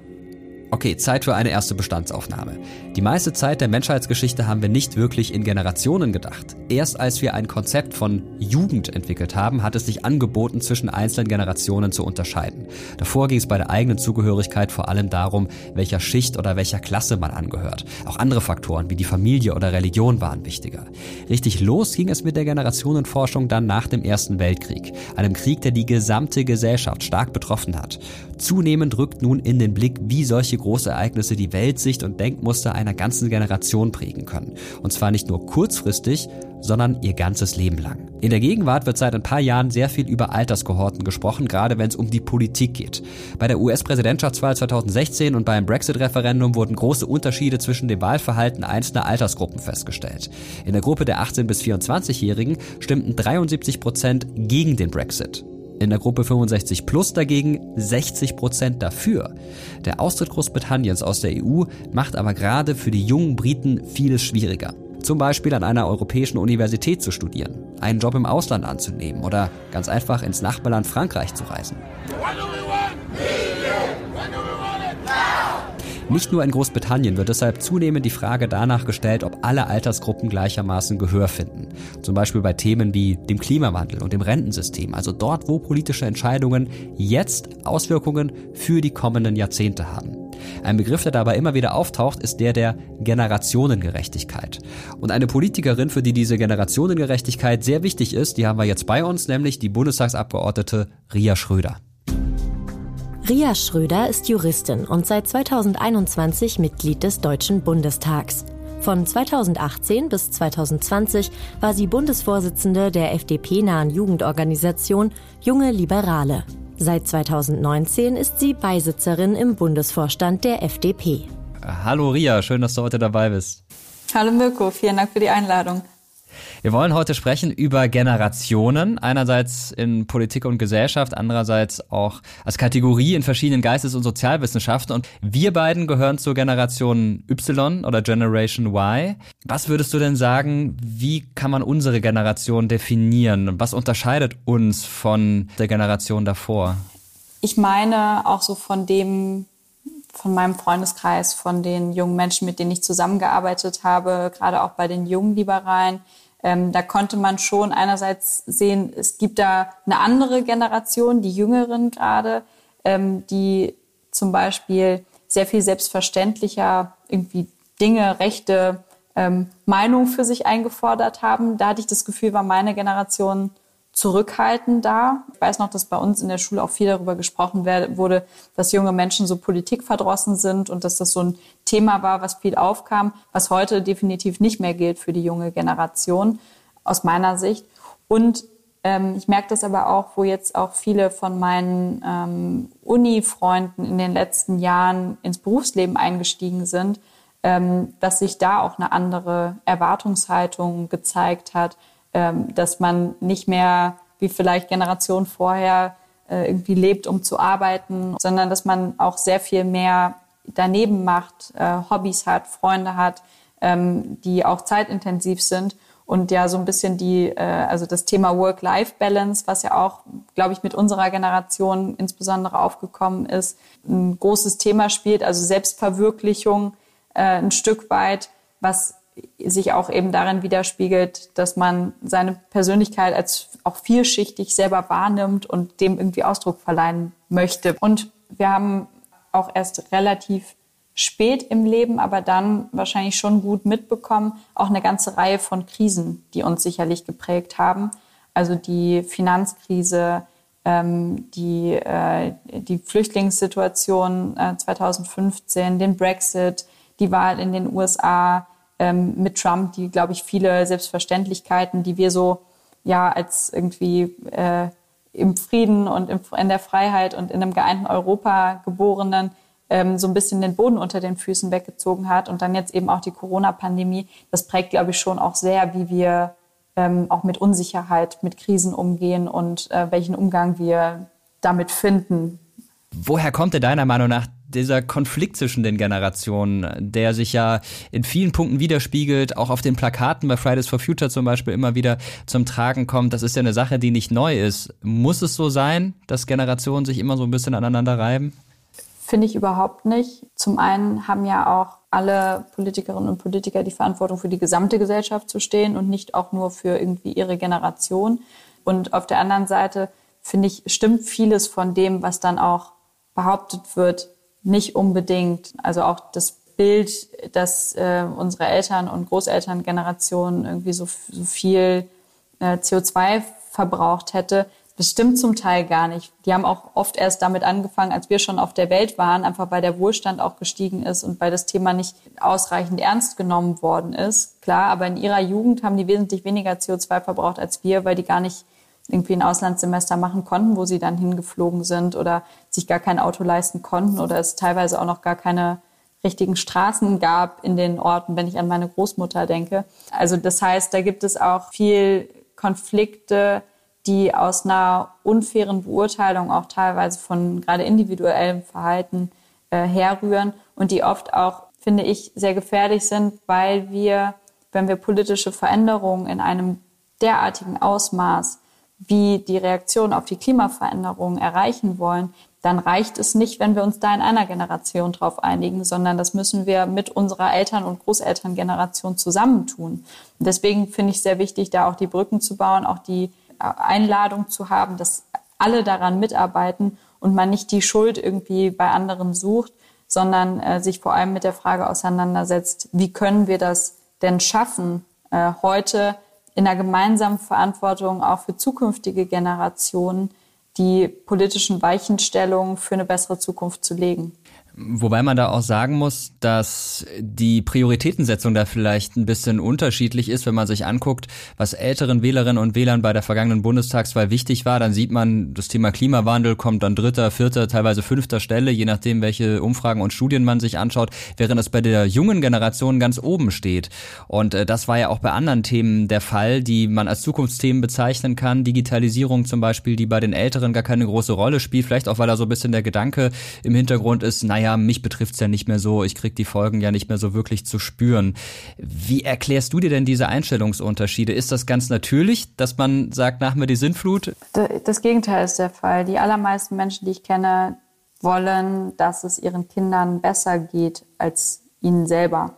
Okay, Zeit für eine erste Bestandsaufnahme. Die meiste Zeit der Menschheitsgeschichte haben wir nicht wirklich in Generationen gedacht. Erst als wir ein Konzept von Jugend entwickelt haben, hat es sich angeboten, zwischen einzelnen Generationen zu unterscheiden. Davor ging es bei der eigenen Zugehörigkeit vor allem darum, welcher Schicht oder welcher Klasse man angehört. Auch andere Faktoren wie die Familie oder Religion waren wichtiger. Richtig los ging es mit der Generationenforschung dann nach dem Ersten Weltkrieg, einem Krieg, der die gesamte Gesellschaft stark betroffen hat. Zunehmend rückt nun in den Blick, wie solche Großereignisse die Weltsicht und Denkmuster einer ganzen Generation prägen können. Und zwar nicht nur kurzfristig, sondern ihr ganzes Leben lang. In der Gegenwart wird seit ein paar Jahren sehr viel über Alterskohorten gesprochen, gerade wenn es um die Politik geht. Bei der US-Präsidentschaftswahl 2016 und beim Brexit-Referendum wurden große Unterschiede zwischen dem Wahlverhalten einzelner Altersgruppen festgestellt. In der Gruppe der 18- bis 24-Jährigen stimmten 73 Prozent gegen den Brexit. In der Gruppe 65 plus dagegen 60 Prozent dafür. Der Austritt Großbritanniens aus der EU macht aber gerade für die jungen Briten vieles schwieriger. Zum Beispiel an einer europäischen Universität zu studieren, einen Job im Ausland anzunehmen oder ganz einfach ins Nachbarland Frankreich zu reisen. Nicht nur in Großbritannien wird deshalb zunehmend die Frage danach gestellt, ob alle Altersgruppen gleichermaßen Gehör finden. Zum Beispiel bei Themen wie dem Klimawandel und dem Rentensystem, also dort, wo politische Entscheidungen jetzt Auswirkungen für die kommenden Jahrzehnte haben. Ein Begriff, der dabei immer wieder auftaucht, ist der der Generationengerechtigkeit. Und eine Politikerin, für die diese Generationengerechtigkeit sehr wichtig ist, die haben wir jetzt bei uns, nämlich die Bundestagsabgeordnete Ria Schröder. Ria Schröder ist Juristin und seit 2021 Mitglied des Deutschen Bundestags. Von 2018 bis 2020 war sie Bundesvorsitzende der FDP-nahen Jugendorganisation Junge Liberale. Seit 2019 ist sie Beisitzerin im Bundesvorstand der FDP. Hallo Ria, schön, dass du heute dabei bist. Hallo Mirko, vielen Dank für die Einladung. Wir wollen heute sprechen über Generationen, einerseits in Politik und Gesellschaft, andererseits auch als Kategorie in verschiedenen Geistes- und Sozialwissenschaften. Und wir beiden gehören zur Generation Y oder Generation Y. Was würdest du denn sagen, wie kann man unsere Generation definieren? Was unterscheidet uns von der Generation davor? Ich meine auch so von dem von meinem Freundeskreis, von den jungen Menschen, mit denen ich zusammengearbeitet habe, gerade auch bei den jungen Liberalen, ähm, da konnte man schon einerseits sehen, es gibt da eine andere Generation, die Jüngeren gerade, ähm, die zum Beispiel sehr viel selbstverständlicher irgendwie Dinge, Rechte, ähm, Meinung für sich eingefordert haben. Da hatte ich das Gefühl, war meine Generation zurückhaltender. Ich weiß noch, dass bei uns in der Schule auch viel darüber gesprochen wurde, dass junge Menschen so politikverdrossen sind und dass das so ein Thema war, was viel aufkam, was heute definitiv nicht mehr gilt für die junge Generation, aus meiner Sicht. Und ähm, ich merke das aber auch, wo jetzt auch viele von meinen ähm, Uni-Freunden in den letzten Jahren ins Berufsleben eingestiegen sind, ähm, dass sich da auch eine andere Erwartungshaltung gezeigt hat, dass man nicht mehr wie vielleicht Generationen vorher äh, irgendwie lebt, um zu arbeiten, sondern dass man auch sehr viel mehr daneben macht, äh, Hobbys hat, Freunde hat, ähm, die auch zeitintensiv sind. Und ja so ein bisschen die, äh, also das Thema Work-Life-Balance, was ja auch, glaube ich, mit unserer Generation insbesondere aufgekommen ist, ein großes Thema spielt, also Selbstverwirklichung ein Stück weit, was sich auch eben darin widerspiegelt, dass man seine Persönlichkeit als auch vielschichtig selber wahrnimmt und dem irgendwie Ausdruck verleihen möchte. Und wir haben auch erst relativ spät im Leben, aber dann wahrscheinlich schon gut mitbekommen, auch eine ganze Reihe von Krisen, die uns sicherlich geprägt haben. Also die Finanzkrise, ähm, die, äh, die Flüchtlingssituation äh, 2015, den Brexit, die Wahl in den USA, ähm, mit Trump, die, glaube ich, viele Selbstverständlichkeiten, die wir so ja als irgendwie äh, im Frieden und im, in der Freiheit und in einem geeinten Europa geborenen ähm, so ein bisschen den Boden unter den Füßen weggezogen hat und dann jetzt eben auch die Corona-Pandemie, das prägt, glaube ich, schon auch sehr, wie wir ähm, auch mit Unsicherheit, mit Krisen umgehen und äh, welchen Umgang wir damit finden. Woher kommt denn deiner Meinung nach dieser Konflikt zwischen den Generationen, der sich ja in vielen Punkten widerspiegelt, auch auf den Plakaten bei Fridays for Future zum Beispiel immer wieder zum Tragen kommt. Das ist ja eine Sache, die nicht neu ist. Muss es so sein, dass Generationen sich immer so ein bisschen aneinander reiben? Finde ich überhaupt nicht. Zum einen haben ja auch alle Politikerinnen und Politiker die Verantwortung für die gesamte Gesellschaft zu stehen und nicht auch nur für irgendwie ihre Generation. Und auf der anderen Seite finde ich, stimmt vieles von dem, was dann auch behauptet wird, nicht unbedingt. Also auch das Bild, dass äh, unsere Eltern- und Großelterngeneration irgendwie so, so viel äh, CO2 verbraucht hätte, das stimmt zum Teil gar nicht. Die haben auch oft erst damit angefangen, als wir schon auf der Welt waren, einfach weil der Wohlstand auch gestiegen ist und weil das Thema nicht ausreichend ernst genommen worden ist. Klar, aber in ihrer Jugend haben die wesentlich weniger CO2 verbraucht als wir, weil die gar nicht irgendwie ein Auslandssemester machen konnten, wo sie dann hingeflogen sind oder sich gar kein Auto leisten konnten oder es teilweise auch noch gar keine richtigen Straßen gab in den Orten, wenn ich an meine Großmutter denke. Also das heißt, da gibt es auch viel Konflikte, die aus einer unfairen Beurteilung auch teilweise von gerade individuellem Verhalten äh, herrühren und die oft auch, finde ich, sehr gefährlich sind, weil wir, wenn wir politische Veränderungen in einem derartigen Ausmaß wie die Reaktion auf die Klimaveränderungen erreichen wollen, dann reicht es nicht, wenn wir uns da in einer Generation drauf einigen, sondern das müssen wir mit unserer Eltern- und Großelterngeneration zusammentun. Und deswegen finde ich sehr wichtig, da auch die Brücken zu bauen, auch die äh, Einladung zu haben, dass alle daran mitarbeiten und man nicht die Schuld irgendwie bei anderen sucht, sondern äh, sich vor allem mit der Frage auseinandersetzt, wie können wir das denn schaffen, äh, heute in der gemeinsamen Verantwortung auch für zukünftige Generationen die politischen Weichenstellungen für eine bessere Zukunft zu legen. Wobei man da auch sagen muss, dass die Prioritätensetzung da vielleicht ein bisschen unterschiedlich ist, wenn man sich anguckt, was älteren Wählerinnen und Wählern bei der vergangenen Bundestagswahl wichtig war. Dann sieht man, das Thema Klimawandel kommt an dritter, vierter, teilweise fünfter Stelle, je nachdem, welche Umfragen und Studien man sich anschaut, während es bei der jungen Generation ganz oben steht. Und äh, das war ja auch bei anderen Themen der Fall, die man als Zukunftsthemen bezeichnen kann. Digitalisierung zum Beispiel, die bei den Älteren gar keine große Rolle spielt. Vielleicht auch, weil da so ein bisschen der Gedanke im Hintergrund ist, naja, naja, mich betrifft's ja nicht mehr so, ich krieg die Folgen ja nicht mehr so wirklich zu spüren. Wie erklärst du dir denn diese Einstellungsunterschiede? Ist das ganz natürlich, dass man sagt, nach mir die Sintflut? Das Gegenteil ist der Fall. Die allermeisten Menschen, die ich kenne, wollen, dass es ihren Kindern besser geht als ihnen selber.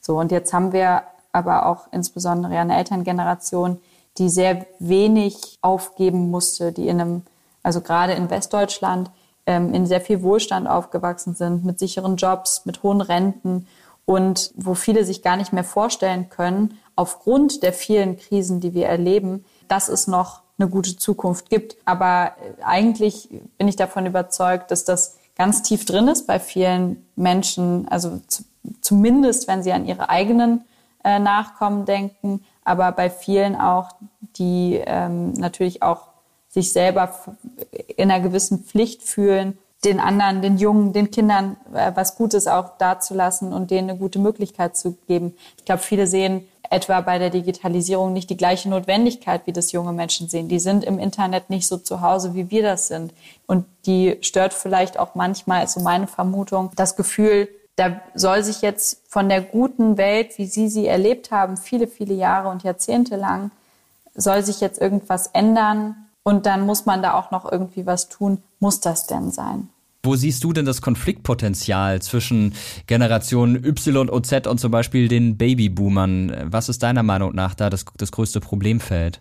So, und jetzt haben wir aber auch insbesondere eine Elterngeneration, die sehr wenig aufgeben musste, die in einem, also gerade in Westdeutschland, ähm, in sehr viel Wohlstand aufgewachsen sind, mit sicheren Jobs, mit hohen Renten und wo viele sich gar nicht mehr vorstellen können, aufgrund der vielen Krisen, die wir erleben, dass es noch eine gute Zukunft gibt. Aber äh, eigentlich bin ich davon überzeugt, dass das ganz tief drin ist bei vielen Menschen, also zu, zumindest wenn sie an ihre eigenen äh, Nachkommen denken, aber bei vielen auch, die ähm, natürlich auch sich selber in einer gewissen Pflicht fühlen, den anderen, den Jungen, den Kindern äh, was Gutes auch dazulassen und denen eine gute Möglichkeit zu geben. Ich glaube, viele sehen etwa bei der Digitalisierung nicht die gleiche Notwendigkeit, wie das junge Menschen sehen. Die sind im Internet nicht so zu Hause, wie wir das sind. Und die stört vielleicht auch manchmal, ist so meine Vermutung, das Gefühl, da soll sich jetzt von der guten Welt, wie Sie sie erlebt haben, viele, viele Jahre und Jahrzehnte lang, soll sich jetzt irgendwas ändern und dann muss man da auch noch irgendwie was tun. Muss das denn sein? Wo siehst du denn das Konfliktpotenzial zwischen Generationen Y und Z und zum Beispiel den Babyboomern? Was ist deiner Meinung nach da das, das größte Problemfeld?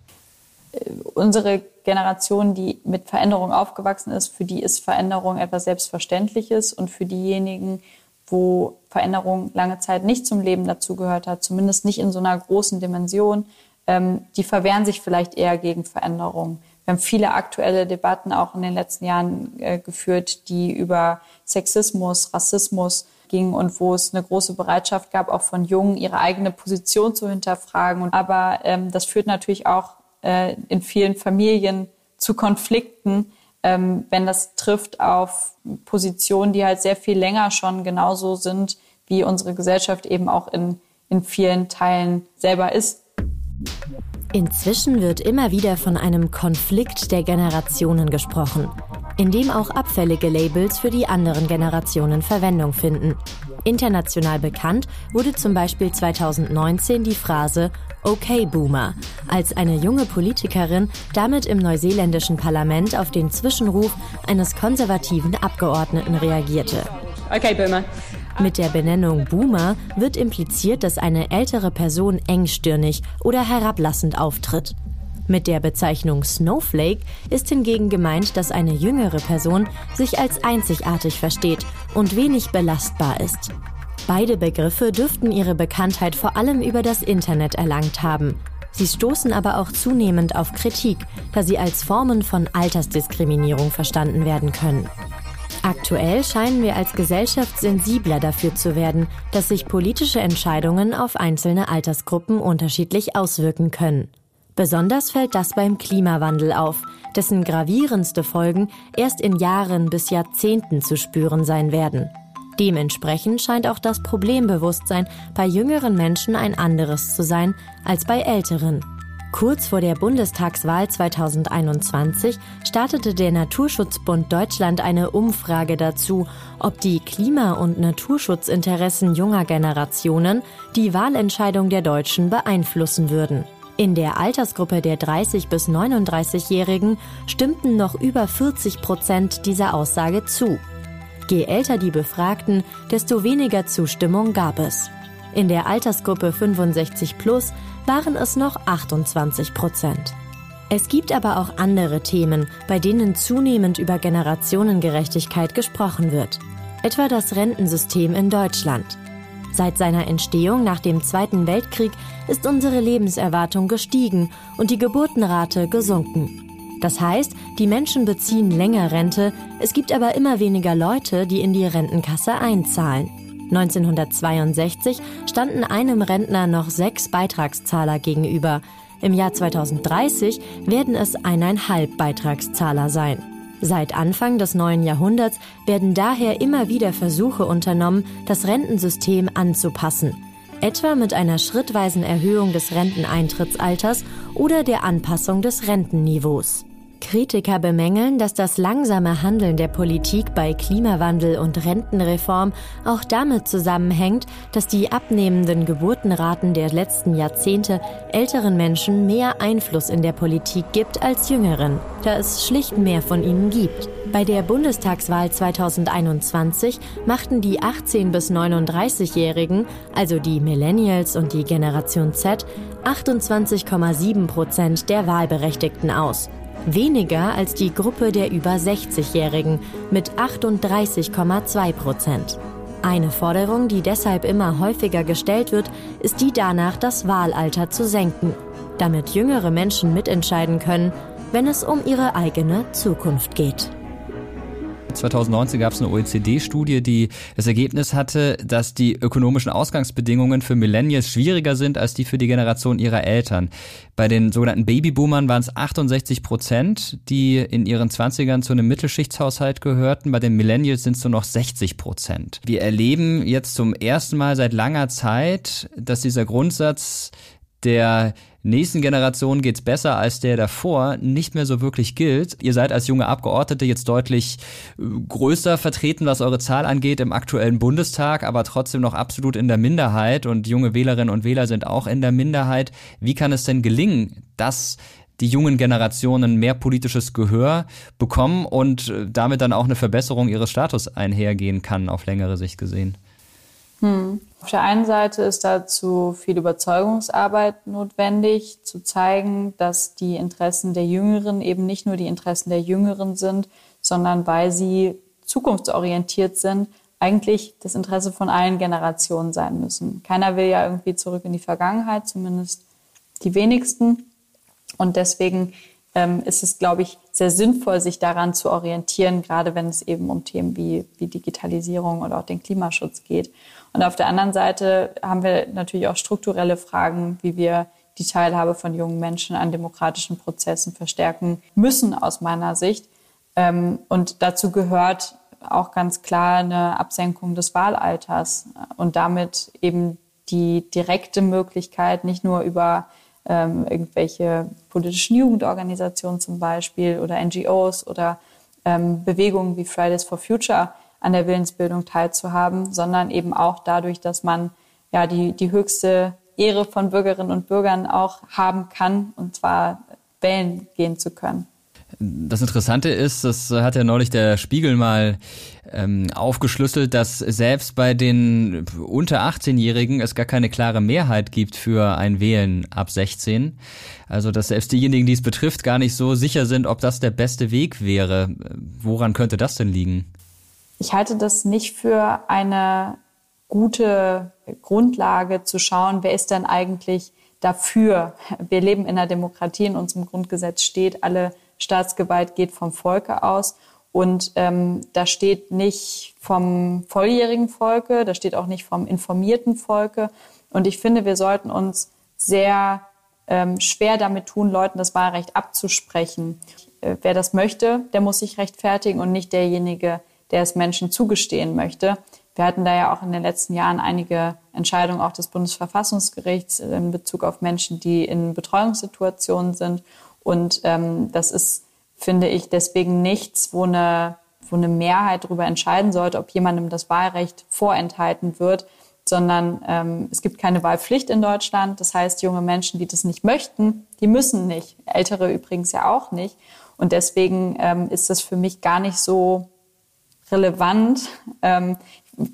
Unsere Generation, die mit Veränderung aufgewachsen ist, für die ist Veränderung etwas Selbstverständliches und für diejenigen, wo Veränderung lange Zeit nicht zum Leben dazugehört hat, zumindest nicht in so einer großen Dimension, ähm, die verwehren sich vielleicht eher gegen Veränderung. Wir haben viele aktuelle Debatten auch in den letzten Jahren äh, geführt, die über Sexismus, Rassismus gingen und wo es eine große Bereitschaft gab, auch von Jungen ihre eigene Position zu hinterfragen. Aber ähm, das führt natürlich auch äh, in vielen Familien zu Konflikten, ähm, wenn das trifft auf Positionen, die halt sehr viel länger schon genauso sind, wie unsere Gesellschaft eben auch in, in vielen Teilen selber ist. Inzwischen wird immer wieder von einem Konflikt der Generationen gesprochen, in dem auch abfällige Labels für die anderen Generationen Verwendung finden. International bekannt wurde zum Beispiel 2019 die Phrase Okay Boomer, als eine junge Politikerin damit im neuseeländischen Parlament auf den Zwischenruf eines konservativen Abgeordneten reagierte. Okay Boomer. Mit der Benennung Boomer wird impliziert, dass eine ältere Person engstirnig oder herablassend auftritt. Mit der Bezeichnung Snowflake ist hingegen gemeint, dass eine jüngere Person sich als einzigartig versteht und wenig belastbar ist. Beide Begriffe dürften ihre Bekanntheit vor allem über das Internet erlangt haben. Sie stoßen aber auch zunehmend auf Kritik, da sie als Formen von Altersdiskriminierung verstanden werden können. Aktuell scheinen wir als Gesellschaft sensibler dafür zu werden, dass sich politische Entscheidungen auf einzelne Altersgruppen unterschiedlich auswirken können. Besonders fällt das beim Klimawandel auf, dessen gravierendste Folgen erst in Jahren bis Jahrzehnten zu spüren sein werden. Dementsprechend scheint auch das Problembewusstsein bei jüngeren Menschen ein anderes zu sein als bei älteren. Kurz vor der Bundestagswahl 2021 startete der Naturschutzbund Deutschland eine Umfrage dazu, ob die Klima- und Naturschutzinteressen junger Generationen die Wahlentscheidung der Deutschen beeinflussen würden. In der Altersgruppe der 30 bis 39-Jährigen stimmten noch über 40 Prozent dieser Aussage zu. Je älter die Befragten, desto weniger Zustimmung gab es. In der Altersgruppe 65 plus waren es noch 28 Prozent. Es gibt aber auch andere Themen, bei denen zunehmend über Generationengerechtigkeit gesprochen wird. Etwa das Rentensystem in Deutschland. Seit seiner Entstehung nach dem Zweiten Weltkrieg ist unsere Lebenserwartung gestiegen und die Geburtenrate gesunken. Das heißt, die Menschen beziehen länger Rente, es gibt aber immer weniger Leute, die in die Rentenkasse einzahlen. 1962 standen einem Rentner noch sechs Beitragszahler gegenüber. Im Jahr 2030 werden es eineinhalb Beitragszahler sein. Seit Anfang des neuen Jahrhunderts werden daher immer wieder Versuche unternommen, das Rentensystem anzupassen. Etwa mit einer schrittweisen Erhöhung des Renteneintrittsalters oder der Anpassung des Rentenniveaus. Kritiker bemängeln, dass das langsame Handeln der Politik bei Klimawandel und Rentenreform auch damit zusammenhängt, dass die abnehmenden Geburtenraten der letzten Jahrzehnte älteren Menschen mehr Einfluss in der Politik gibt als jüngeren, da es schlicht mehr von ihnen gibt. Bei der Bundestagswahl 2021 machten die 18 bis 39-Jährigen, also die Millennials und die Generation Z, 28,7 Prozent der Wahlberechtigten aus weniger als die Gruppe der über 60-Jährigen mit 38,2 Prozent. Eine Forderung, die deshalb immer häufiger gestellt wird, ist die danach, das Wahlalter zu senken, damit jüngere Menschen mitentscheiden können, wenn es um ihre eigene Zukunft geht. 2019 gab es eine OECD-Studie, die das Ergebnis hatte, dass die ökonomischen Ausgangsbedingungen für Millennials schwieriger sind als die für die Generation ihrer Eltern. Bei den sogenannten Babyboomern waren es 68 Prozent, die in ihren 20ern zu einem Mittelschichtshaushalt gehörten. Bei den Millennials sind es nur noch 60 Prozent. Wir erleben jetzt zum ersten Mal seit langer Zeit, dass dieser Grundsatz der nächsten Generation geht's besser als der davor nicht mehr so wirklich gilt. Ihr seid als junge Abgeordnete jetzt deutlich äh, größer vertreten, was eure Zahl angeht im aktuellen Bundestag, aber trotzdem noch absolut in der Minderheit und junge Wählerinnen und Wähler sind auch in der Minderheit. Wie kann es denn gelingen, dass die jungen Generationen mehr politisches Gehör bekommen und äh, damit dann auch eine Verbesserung ihres Status einhergehen kann, auf längere Sicht gesehen? Hm. Auf der einen Seite ist dazu viel Überzeugungsarbeit notwendig, zu zeigen, dass die Interessen der Jüngeren eben nicht nur die Interessen der Jüngeren sind, sondern weil sie zukunftsorientiert sind, eigentlich das Interesse von allen Generationen sein müssen. Keiner will ja irgendwie zurück in die Vergangenheit, zumindest die wenigsten. Und deswegen ähm, ist es, glaube ich, sehr sinnvoll, sich daran zu orientieren, gerade wenn es eben um Themen wie, wie Digitalisierung oder auch den Klimaschutz geht. Und auf der anderen Seite haben wir natürlich auch strukturelle Fragen, wie wir die Teilhabe von jungen Menschen an demokratischen Prozessen verstärken müssen, aus meiner Sicht. Ähm, und dazu gehört auch ganz klar eine Absenkung des Wahlalters und damit eben die direkte Möglichkeit, nicht nur über ähm, irgendwelche politischen Jugendorganisationen zum Beispiel oder NGOs oder ähm, Bewegungen wie Fridays for Future an der Willensbildung teilzuhaben, sondern eben auch dadurch, dass man ja die, die höchste Ehre von Bürgerinnen und Bürgern auch haben kann, und zwar wählen gehen zu können. Das Interessante ist, das hat ja neulich der Spiegel mal ähm, aufgeschlüsselt, dass selbst bei den unter 18-Jährigen es gar keine klare Mehrheit gibt für ein Wählen ab 16. Also dass selbst diejenigen, die es betrifft, gar nicht so sicher sind, ob das der beste Weg wäre. Woran könnte das denn liegen? Ich halte das nicht für eine gute Grundlage zu schauen, wer ist denn eigentlich dafür. Wir leben in einer Demokratie, in unserem Grundgesetz steht, alle Staatsgewalt geht vom Volke aus. Und ähm, da steht nicht vom volljährigen Volke, da steht auch nicht vom informierten Volke. Und ich finde, wir sollten uns sehr ähm, schwer damit tun, Leuten das Wahlrecht abzusprechen. Äh, wer das möchte, der muss sich rechtfertigen und nicht derjenige, der es Menschen zugestehen möchte. Wir hatten da ja auch in den letzten Jahren einige Entscheidungen auch des Bundesverfassungsgerichts in Bezug auf Menschen, die in Betreuungssituationen sind. Und ähm, das ist, finde ich, deswegen nichts, wo eine, wo eine Mehrheit darüber entscheiden sollte, ob jemandem das Wahlrecht vorenthalten wird, sondern ähm, es gibt keine Wahlpflicht in Deutschland. Das heißt, junge Menschen, die das nicht möchten, die müssen nicht. Ältere übrigens ja auch nicht. Und deswegen ähm, ist das für mich gar nicht so relevant. Ähm,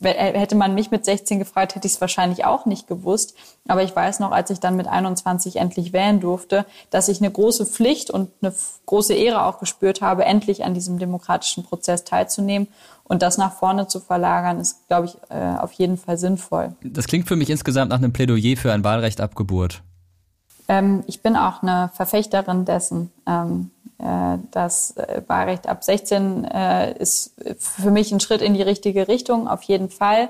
hätte man mich mit 16 gefragt, hätte ich es wahrscheinlich auch nicht gewusst. Aber ich weiß noch, als ich dann mit 21 endlich wählen durfte, dass ich eine große Pflicht und eine große Ehre auch gespürt habe, endlich an diesem demokratischen Prozess teilzunehmen. Und das nach vorne zu verlagern, ist, glaube ich, äh, auf jeden Fall sinnvoll. Das klingt für mich insgesamt nach einem Plädoyer für ein Wahlrecht ab Geburt. Ähm, ich bin auch eine Verfechterin dessen. Ähm, äh, das äh, Wahlrecht ab 16 äh, ist für mich ein Schritt in die richtige Richtung, auf jeden Fall.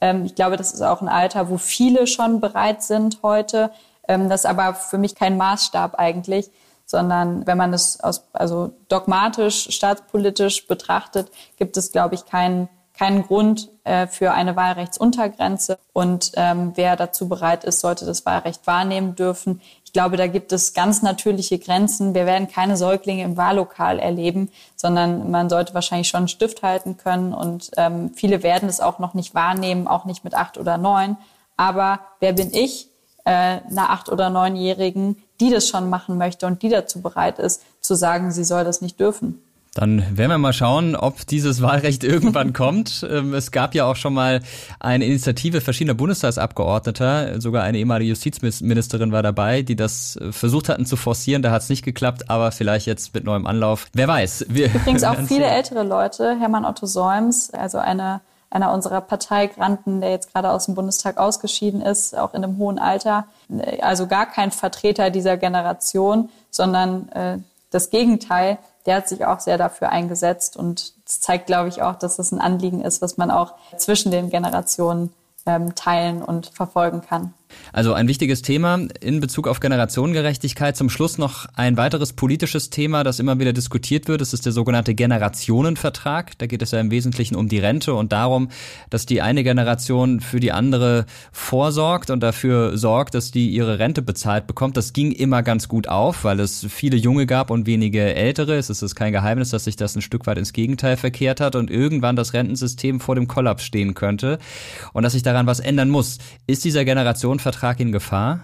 Ähm, ich glaube, das ist auch ein Alter, wo viele schon bereit sind heute. Ähm, das ist aber für mich kein Maßstab eigentlich, sondern wenn man es aus, also dogmatisch, staatspolitisch betrachtet, gibt es, glaube ich, keinen keinen Grund für eine Wahlrechtsuntergrenze. Und ähm, wer dazu bereit ist, sollte das Wahlrecht wahrnehmen dürfen. Ich glaube, da gibt es ganz natürliche Grenzen. Wir werden keine Säuglinge im Wahllokal erleben, sondern man sollte wahrscheinlich schon einen Stift halten können. Und ähm, viele werden es auch noch nicht wahrnehmen, auch nicht mit acht oder neun. Aber wer bin ich, äh, einer acht- oder neunjährigen, die das schon machen möchte und die dazu bereit ist, zu sagen, sie soll das nicht dürfen? Dann werden wir mal schauen, ob dieses Wahlrecht irgendwann kommt. Ähm, es gab ja auch schon mal eine Initiative verschiedener Bundestagsabgeordneter, sogar eine ehemalige Justizministerin war dabei, die das äh, versucht hatten zu forcieren. Da hat es nicht geklappt, aber vielleicht jetzt mit neuem Anlauf. Wer weiß. Wir Übrigens auch viele ältere Leute. Hermann Otto Solms, also eine, einer unserer Parteigranten, der jetzt gerade aus dem Bundestag ausgeschieden ist, auch in einem hohen Alter. Also gar kein Vertreter dieser Generation, sondern äh, das Gegenteil. Der hat sich auch sehr dafür eingesetzt und das zeigt, glaube ich, auch, dass das ein Anliegen ist, was man auch zwischen den Generationen ähm, teilen und verfolgen kann. Also ein wichtiges Thema in Bezug auf Generationengerechtigkeit. Zum Schluss noch ein weiteres politisches Thema, das immer wieder diskutiert wird. Das ist der sogenannte Generationenvertrag. Da geht es ja im Wesentlichen um die Rente und darum, dass die eine Generation für die andere vorsorgt und dafür sorgt, dass die ihre Rente bezahlt bekommt. Das ging immer ganz gut auf, weil es viele Junge gab und wenige Ältere. Es ist kein Geheimnis, dass sich das ein Stück weit ins Gegenteil verkehrt hat und irgendwann das Rentensystem vor dem Kollaps stehen könnte und dass sich daran was ändern muss. Ist dieser Generation Vertrag in Gefahr?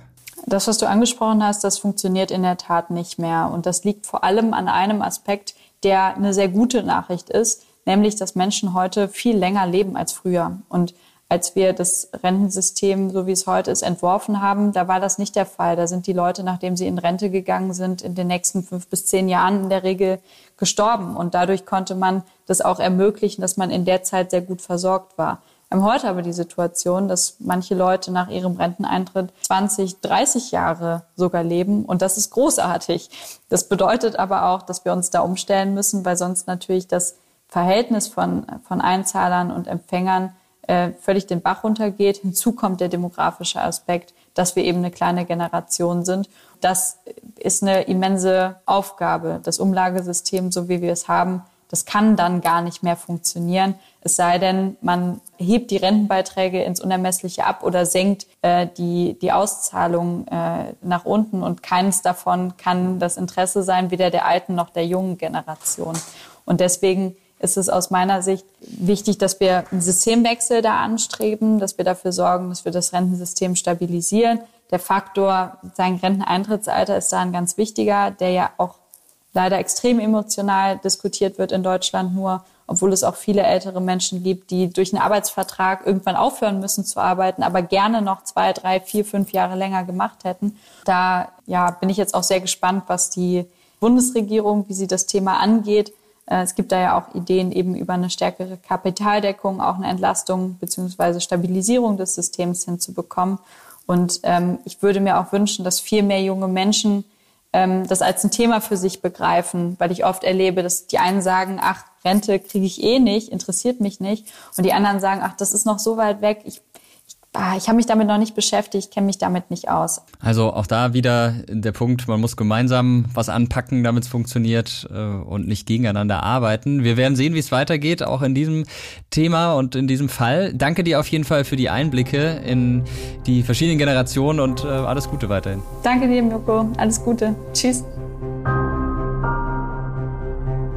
Das, was du angesprochen hast, das funktioniert in der Tat nicht mehr. Und das liegt vor allem an einem Aspekt, der eine sehr gute Nachricht ist, nämlich, dass Menschen heute viel länger leben als früher. Und als wir das Rentensystem, so wie es heute ist, entworfen haben, da war das nicht der Fall. Da sind die Leute, nachdem sie in Rente gegangen sind, in den nächsten fünf bis zehn Jahren in der Regel gestorben. Und dadurch konnte man das auch ermöglichen, dass man in der Zeit sehr gut versorgt war. Wir haben heute aber die Situation, dass manche Leute nach ihrem Renteneintritt 20, 30 Jahre sogar leben und das ist großartig. Das bedeutet aber auch, dass wir uns da umstellen müssen, weil sonst natürlich das Verhältnis von, von Einzahlern und Empfängern äh, völlig den Bach runtergeht. Hinzu kommt der demografische Aspekt, dass wir eben eine kleine Generation sind. Das ist eine immense Aufgabe. Das Umlagesystem, so wie wir es haben, das kann dann gar nicht mehr funktionieren. Es sei denn, man hebt die Rentenbeiträge ins Unermessliche ab oder senkt äh, die, die Auszahlung äh, nach unten. Und keines davon kann das Interesse sein, weder der alten noch der jungen Generation. Und deswegen ist es aus meiner Sicht wichtig, dass wir einen Systemwechsel da anstreben, dass wir dafür sorgen, dass wir das Rentensystem stabilisieren. Der Faktor, sein Renteneintrittsalter ist da ein ganz wichtiger, der ja auch leider extrem emotional diskutiert wird in Deutschland nur, obwohl es auch viele ältere Menschen gibt, die durch einen Arbeitsvertrag irgendwann aufhören müssen zu arbeiten, aber gerne noch zwei, drei, vier, fünf Jahre länger gemacht hätten. Da ja, bin ich jetzt auch sehr gespannt, was die Bundesregierung, wie sie das Thema angeht. Äh, es gibt da ja auch Ideen eben über eine stärkere Kapitaldeckung, auch eine Entlastung beziehungsweise Stabilisierung des Systems hinzubekommen. Und ähm, ich würde mir auch wünschen, dass viel mehr junge Menschen ähm, das als ein Thema für sich begreifen, weil ich oft erlebe, dass die einen sagen, ach, Rente kriege ich eh nicht, interessiert mich nicht. Und die anderen sagen, ach, das ist noch so weit weg, ich Ah, ich habe mich damit noch nicht beschäftigt, kenne mich damit nicht aus. Also auch da wieder der Punkt, man muss gemeinsam was anpacken, damit es funktioniert äh, und nicht gegeneinander arbeiten. Wir werden sehen, wie es weitergeht, auch in diesem Thema und in diesem Fall. Danke dir auf jeden Fall für die Einblicke in die verschiedenen Generationen und äh, alles Gute weiterhin. Danke dir, Mirko. Alles Gute. Tschüss.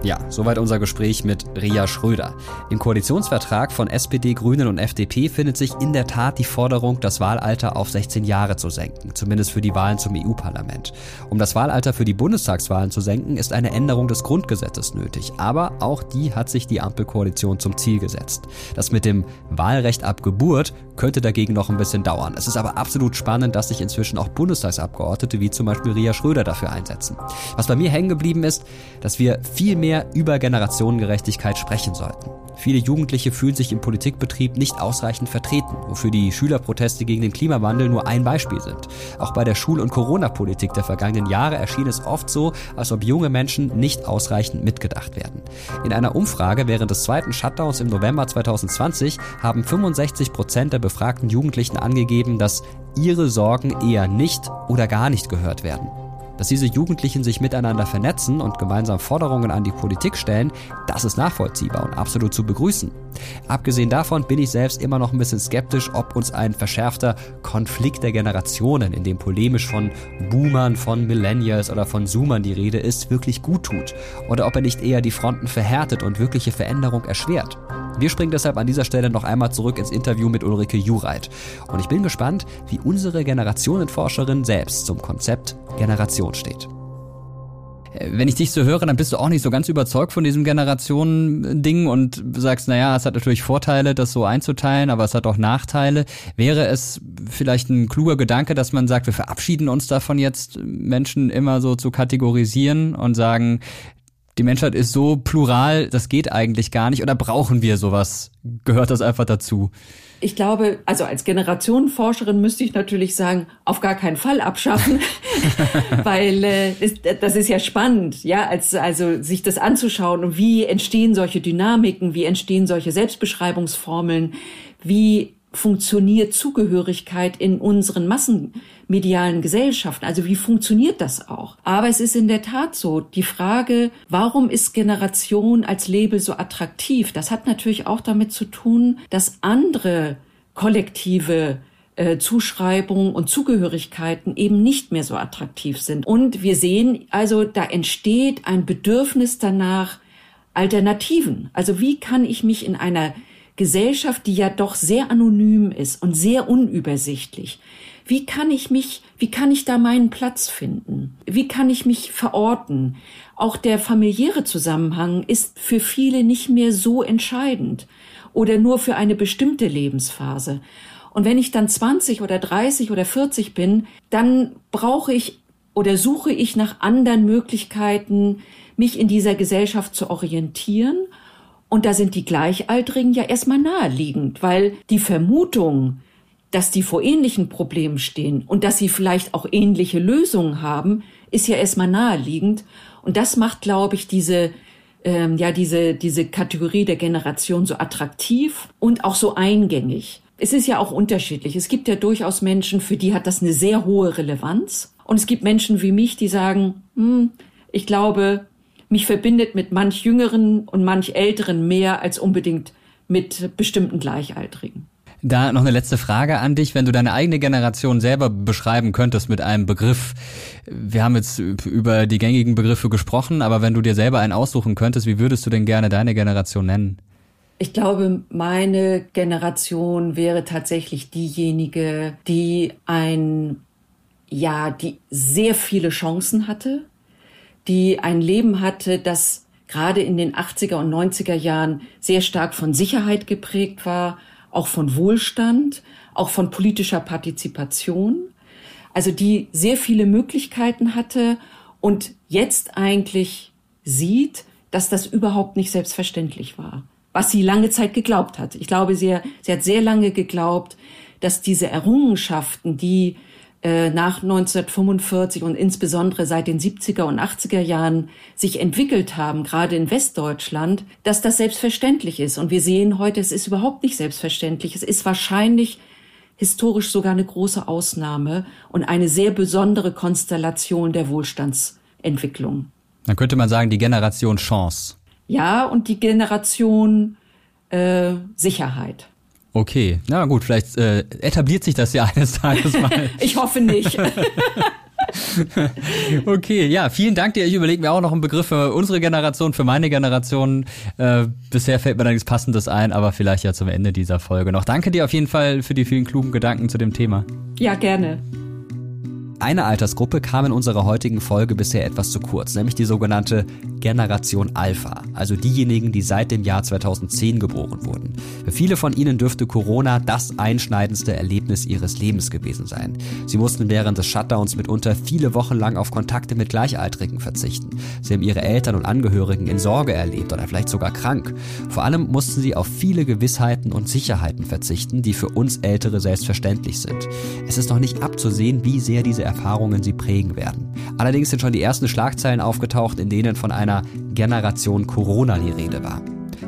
Ja, soweit unser Gespräch mit Ria Schröder. Im Koalitionsvertrag von SPD, Grünen und FDP findet sich in der Tat die Forderung, das Wahlalter auf 16 Jahre zu senken, zumindest für die Wahlen zum EU-Parlament. Um das Wahlalter für die Bundestagswahlen zu senken, ist eine Änderung des Grundgesetzes nötig, aber auch die hat sich die Ampelkoalition zum Ziel gesetzt. Das mit dem Wahlrecht ab Geburt könnte dagegen noch ein bisschen dauern. Es ist aber absolut spannend, dass sich inzwischen auch Bundestagsabgeordnete wie zum Beispiel Ria Schröder dafür einsetzen. Was bei mir hängen geblieben ist, dass wir viel mehr über Generationengerechtigkeit sprechen sollten. Viele Jugendliche fühlen sich im Politikbetrieb nicht ausreichend vertreten, wofür die Schülerproteste gegen den Klimawandel nur ein Beispiel sind. Auch bei der Schul- und Corona-Politik der vergangenen Jahre erschien es oft so, als ob junge Menschen nicht ausreichend mitgedacht werden. In einer Umfrage während des zweiten Shutdowns im November 2020 haben 65 Prozent der befragten Jugendlichen angegeben, dass ihre Sorgen eher nicht oder gar nicht gehört werden. Dass diese Jugendlichen sich miteinander vernetzen und gemeinsam Forderungen an die Politik stellen, das ist nachvollziehbar und absolut zu begrüßen. Abgesehen davon bin ich selbst immer noch ein bisschen skeptisch, ob uns ein verschärfter Konflikt der Generationen, in dem polemisch von Boomern, von Millennials oder von Zoomern die Rede ist, wirklich gut tut. Oder ob er nicht eher die Fronten verhärtet und wirkliche Veränderung erschwert. Wir springen deshalb an dieser Stelle noch einmal zurück ins Interview mit Ulrike Jureit. Und ich bin gespannt, wie unsere Generationenforscherin selbst zum Konzept Generation steht. Wenn ich dich so höre, dann bist du auch nicht so ganz überzeugt von diesem Generationen-Ding und sagst, naja, es hat natürlich Vorteile, das so einzuteilen, aber es hat auch Nachteile. Wäre es vielleicht ein kluger Gedanke, dass man sagt, wir verabschieden uns davon jetzt, Menschen immer so zu kategorisieren und sagen, die Menschheit ist so plural, das geht eigentlich gar nicht. Oder brauchen wir sowas? Gehört das einfach dazu? Ich glaube, also als Generationenforscherin müsste ich natürlich sagen, auf gar keinen Fall abschaffen, weil äh, das ist ja spannend, ja, als, also sich das anzuschauen. Und wie entstehen solche Dynamiken, wie entstehen solche Selbstbeschreibungsformeln, wie funktioniert Zugehörigkeit in unseren massenmedialen Gesellschaften? Also wie funktioniert das auch? Aber es ist in der Tat so, die Frage, warum ist Generation als Label so attraktiv? Das hat natürlich auch damit zu tun, dass andere kollektive äh, Zuschreibungen und Zugehörigkeiten eben nicht mehr so attraktiv sind. Und wir sehen also, da entsteht ein Bedürfnis danach, Alternativen. Also wie kann ich mich in einer Gesellschaft, die ja doch sehr anonym ist und sehr unübersichtlich. Wie kann ich mich, wie kann ich da meinen Platz finden? Wie kann ich mich verorten? Auch der familiäre Zusammenhang ist für viele nicht mehr so entscheidend oder nur für eine bestimmte Lebensphase. Und wenn ich dann 20 oder 30 oder 40 bin, dann brauche ich oder suche ich nach anderen Möglichkeiten, mich in dieser Gesellschaft zu orientieren und da sind die Gleichaltrigen ja erstmal naheliegend, weil die Vermutung, dass die vor ähnlichen Problemen stehen und dass sie vielleicht auch ähnliche Lösungen haben, ist ja erstmal naheliegend. Und das macht, glaube ich, diese, ähm, ja, diese, diese Kategorie der Generation so attraktiv und auch so eingängig. Es ist ja auch unterschiedlich. Es gibt ja durchaus Menschen, für die hat das eine sehr hohe Relevanz. Und es gibt Menschen wie mich, die sagen, hm, ich glaube, mich verbindet mit manch Jüngeren und manch Älteren mehr als unbedingt mit bestimmten Gleichaltrigen. Da noch eine letzte Frage an dich, wenn du deine eigene Generation selber beschreiben könntest mit einem Begriff. Wir haben jetzt über die gängigen Begriffe gesprochen, aber wenn du dir selber einen aussuchen könntest, wie würdest du denn gerne deine Generation nennen? Ich glaube, meine Generation wäre tatsächlich diejenige, die ein, ja, die sehr viele Chancen hatte, die ein Leben hatte, das gerade in den 80er und 90er Jahren sehr stark von Sicherheit geprägt war, auch von Wohlstand, auch von politischer Partizipation, also die sehr viele Möglichkeiten hatte und jetzt eigentlich sieht, dass das überhaupt nicht selbstverständlich war, was sie lange Zeit geglaubt hat. Ich glaube, sie, sie hat sehr lange geglaubt, dass diese Errungenschaften, die nach 1945 und insbesondere seit den 70er und 80er Jahren sich entwickelt haben, gerade in Westdeutschland, dass das selbstverständlich ist. Und wir sehen heute, es ist überhaupt nicht selbstverständlich. Es ist wahrscheinlich historisch sogar eine große Ausnahme und eine sehr besondere Konstellation der Wohlstandsentwicklung. Dann könnte man sagen, die Generation Chance. Ja, und die Generation äh, Sicherheit. Okay, na gut, vielleicht äh, etabliert sich das ja eines Tages mal. ich hoffe nicht. okay, ja, vielen Dank dir. Ich überlege mir auch noch einen Begriff für unsere Generation, für meine Generation. Äh, bisher fällt mir da nichts Passendes ein, aber vielleicht ja zum Ende dieser Folge noch. Danke dir auf jeden Fall für die vielen klugen Gedanken zu dem Thema. Ja, gerne. Eine Altersgruppe kam in unserer heutigen Folge bisher etwas zu kurz, nämlich die sogenannte Generation Alpha, also diejenigen, die seit dem Jahr 2010 geboren wurden. Für viele von ihnen dürfte Corona das einschneidendste Erlebnis ihres Lebens gewesen sein. Sie mussten während des Shutdowns mitunter viele Wochen lang auf Kontakte mit Gleichaltrigen verzichten. Sie haben ihre Eltern und Angehörigen in Sorge erlebt oder vielleicht sogar krank. Vor allem mussten sie auf viele Gewissheiten und Sicherheiten verzichten, die für uns Ältere selbstverständlich sind. Es ist noch nicht abzusehen, wie sehr diese Erfahrungen sie prägen werden. Allerdings sind schon die ersten Schlagzeilen aufgetaucht, in denen von einer Generation Corona die Rede war.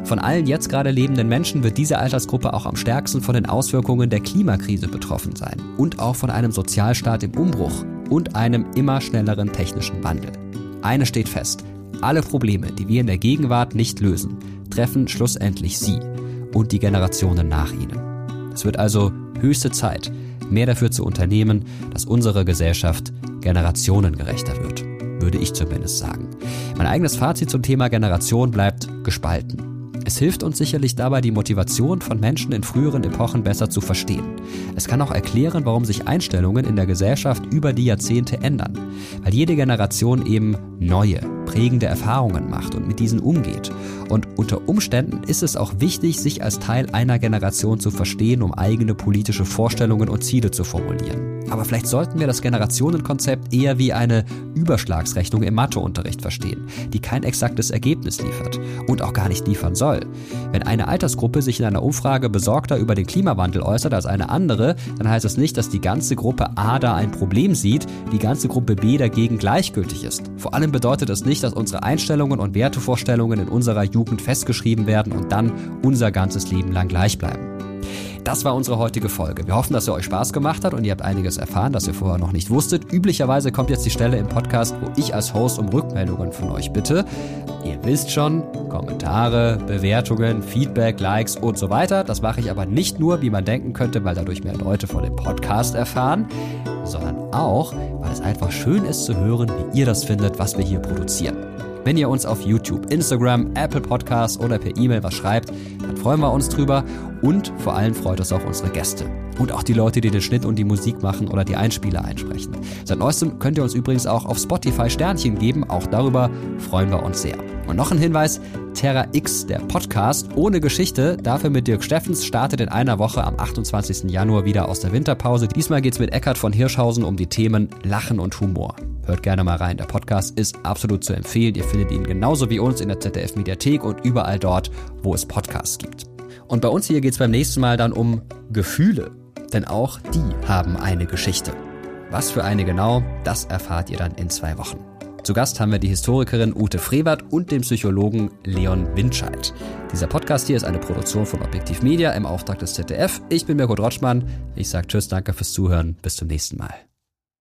Von allen jetzt gerade lebenden Menschen wird diese Altersgruppe auch am stärksten von den Auswirkungen der Klimakrise betroffen sein und auch von einem Sozialstaat im Umbruch und einem immer schnelleren technischen Wandel. Eines steht fest, alle Probleme, die wir in der Gegenwart nicht lösen, treffen schlussendlich sie und die Generationen nach ihnen. Es wird also höchste Zeit, mehr dafür zu unternehmen, dass unsere Gesellschaft generationengerechter wird, würde ich zumindest sagen. Mein eigenes Fazit zum Thema Generation bleibt gespalten. Es hilft uns sicherlich dabei, die Motivation von Menschen in früheren Epochen besser zu verstehen. Es kann auch erklären, warum sich Einstellungen in der Gesellschaft über die Jahrzehnte ändern, weil jede Generation eben neue, prägende Erfahrungen macht und mit diesen umgeht. Und unter Umständen ist es auch wichtig, sich als Teil einer Generation zu verstehen, um eigene politische Vorstellungen und Ziele zu formulieren. Aber vielleicht sollten wir das Generationenkonzept eher wie eine Überschlagsrechnung im Matheunterricht verstehen, die kein exaktes Ergebnis liefert und auch gar nicht liefern soll. Wenn eine Altersgruppe sich in einer Umfrage besorgter über den Klimawandel äußert als eine andere, dann heißt es nicht, dass die ganze Gruppe A da ein Problem sieht, die ganze Gruppe B dagegen gleichgültig ist. Vor allem bedeutet es nicht, dass unsere Einstellungen und Wertevorstellungen in unserer Jugend festgeschrieben werden und dann unser ganzes Leben lang gleich bleiben. Das war unsere heutige Folge. Wir hoffen, dass sie euch Spaß gemacht hat und ihr habt einiges erfahren, das ihr vorher noch nicht wusstet. Üblicherweise kommt jetzt die Stelle im Podcast, wo ich als Host um Rückmeldungen von euch bitte. Ihr wisst schon, Kommentare, Bewertungen, Feedback, Likes und so weiter. Das mache ich aber nicht nur, wie man denken könnte, weil dadurch mehr Leute von dem Podcast erfahren, sondern auch, weil es einfach schön ist zu hören, wie ihr das findet, was wir hier produzieren. Wenn ihr uns auf YouTube, Instagram, Apple Podcasts oder per E-Mail was schreibt, dann freuen wir uns drüber und vor allem freut es auch unsere Gäste. Und auch die Leute, die den Schnitt und die Musik machen oder die Einspieler einsprechen. Seit neuestem könnt ihr uns übrigens auch auf Spotify Sternchen geben. Auch darüber freuen wir uns sehr. Und noch ein Hinweis, Terra X, der Podcast ohne Geschichte, dafür mit Dirk Steffens, startet in einer Woche am 28. Januar wieder aus der Winterpause. Diesmal geht's mit Eckhard von Hirschhausen um die Themen Lachen und Humor. Hört gerne mal rein. Der Podcast ist absolut zu empfehlen. Ihr findet ihn genauso wie uns in der ZDF Mediathek und überall dort, wo es Podcasts gibt. Und bei uns hier geht es beim nächsten Mal dann um Gefühle. Denn auch die haben eine Geschichte. Was für eine genau, das erfahrt ihr dann in zwei Wochen. Zu Gast haben wir die Historikerin Ute Frevert und den Psychologen Leon Windscheid. Dieser Podcast hier ist eine Produktion von Objektiv Media im Auftrag des ZDF. Ich bin Mirko Drotschmann. Ich sage Tschüss, danke fürs Zuhören. Bis zum nächsten Mal.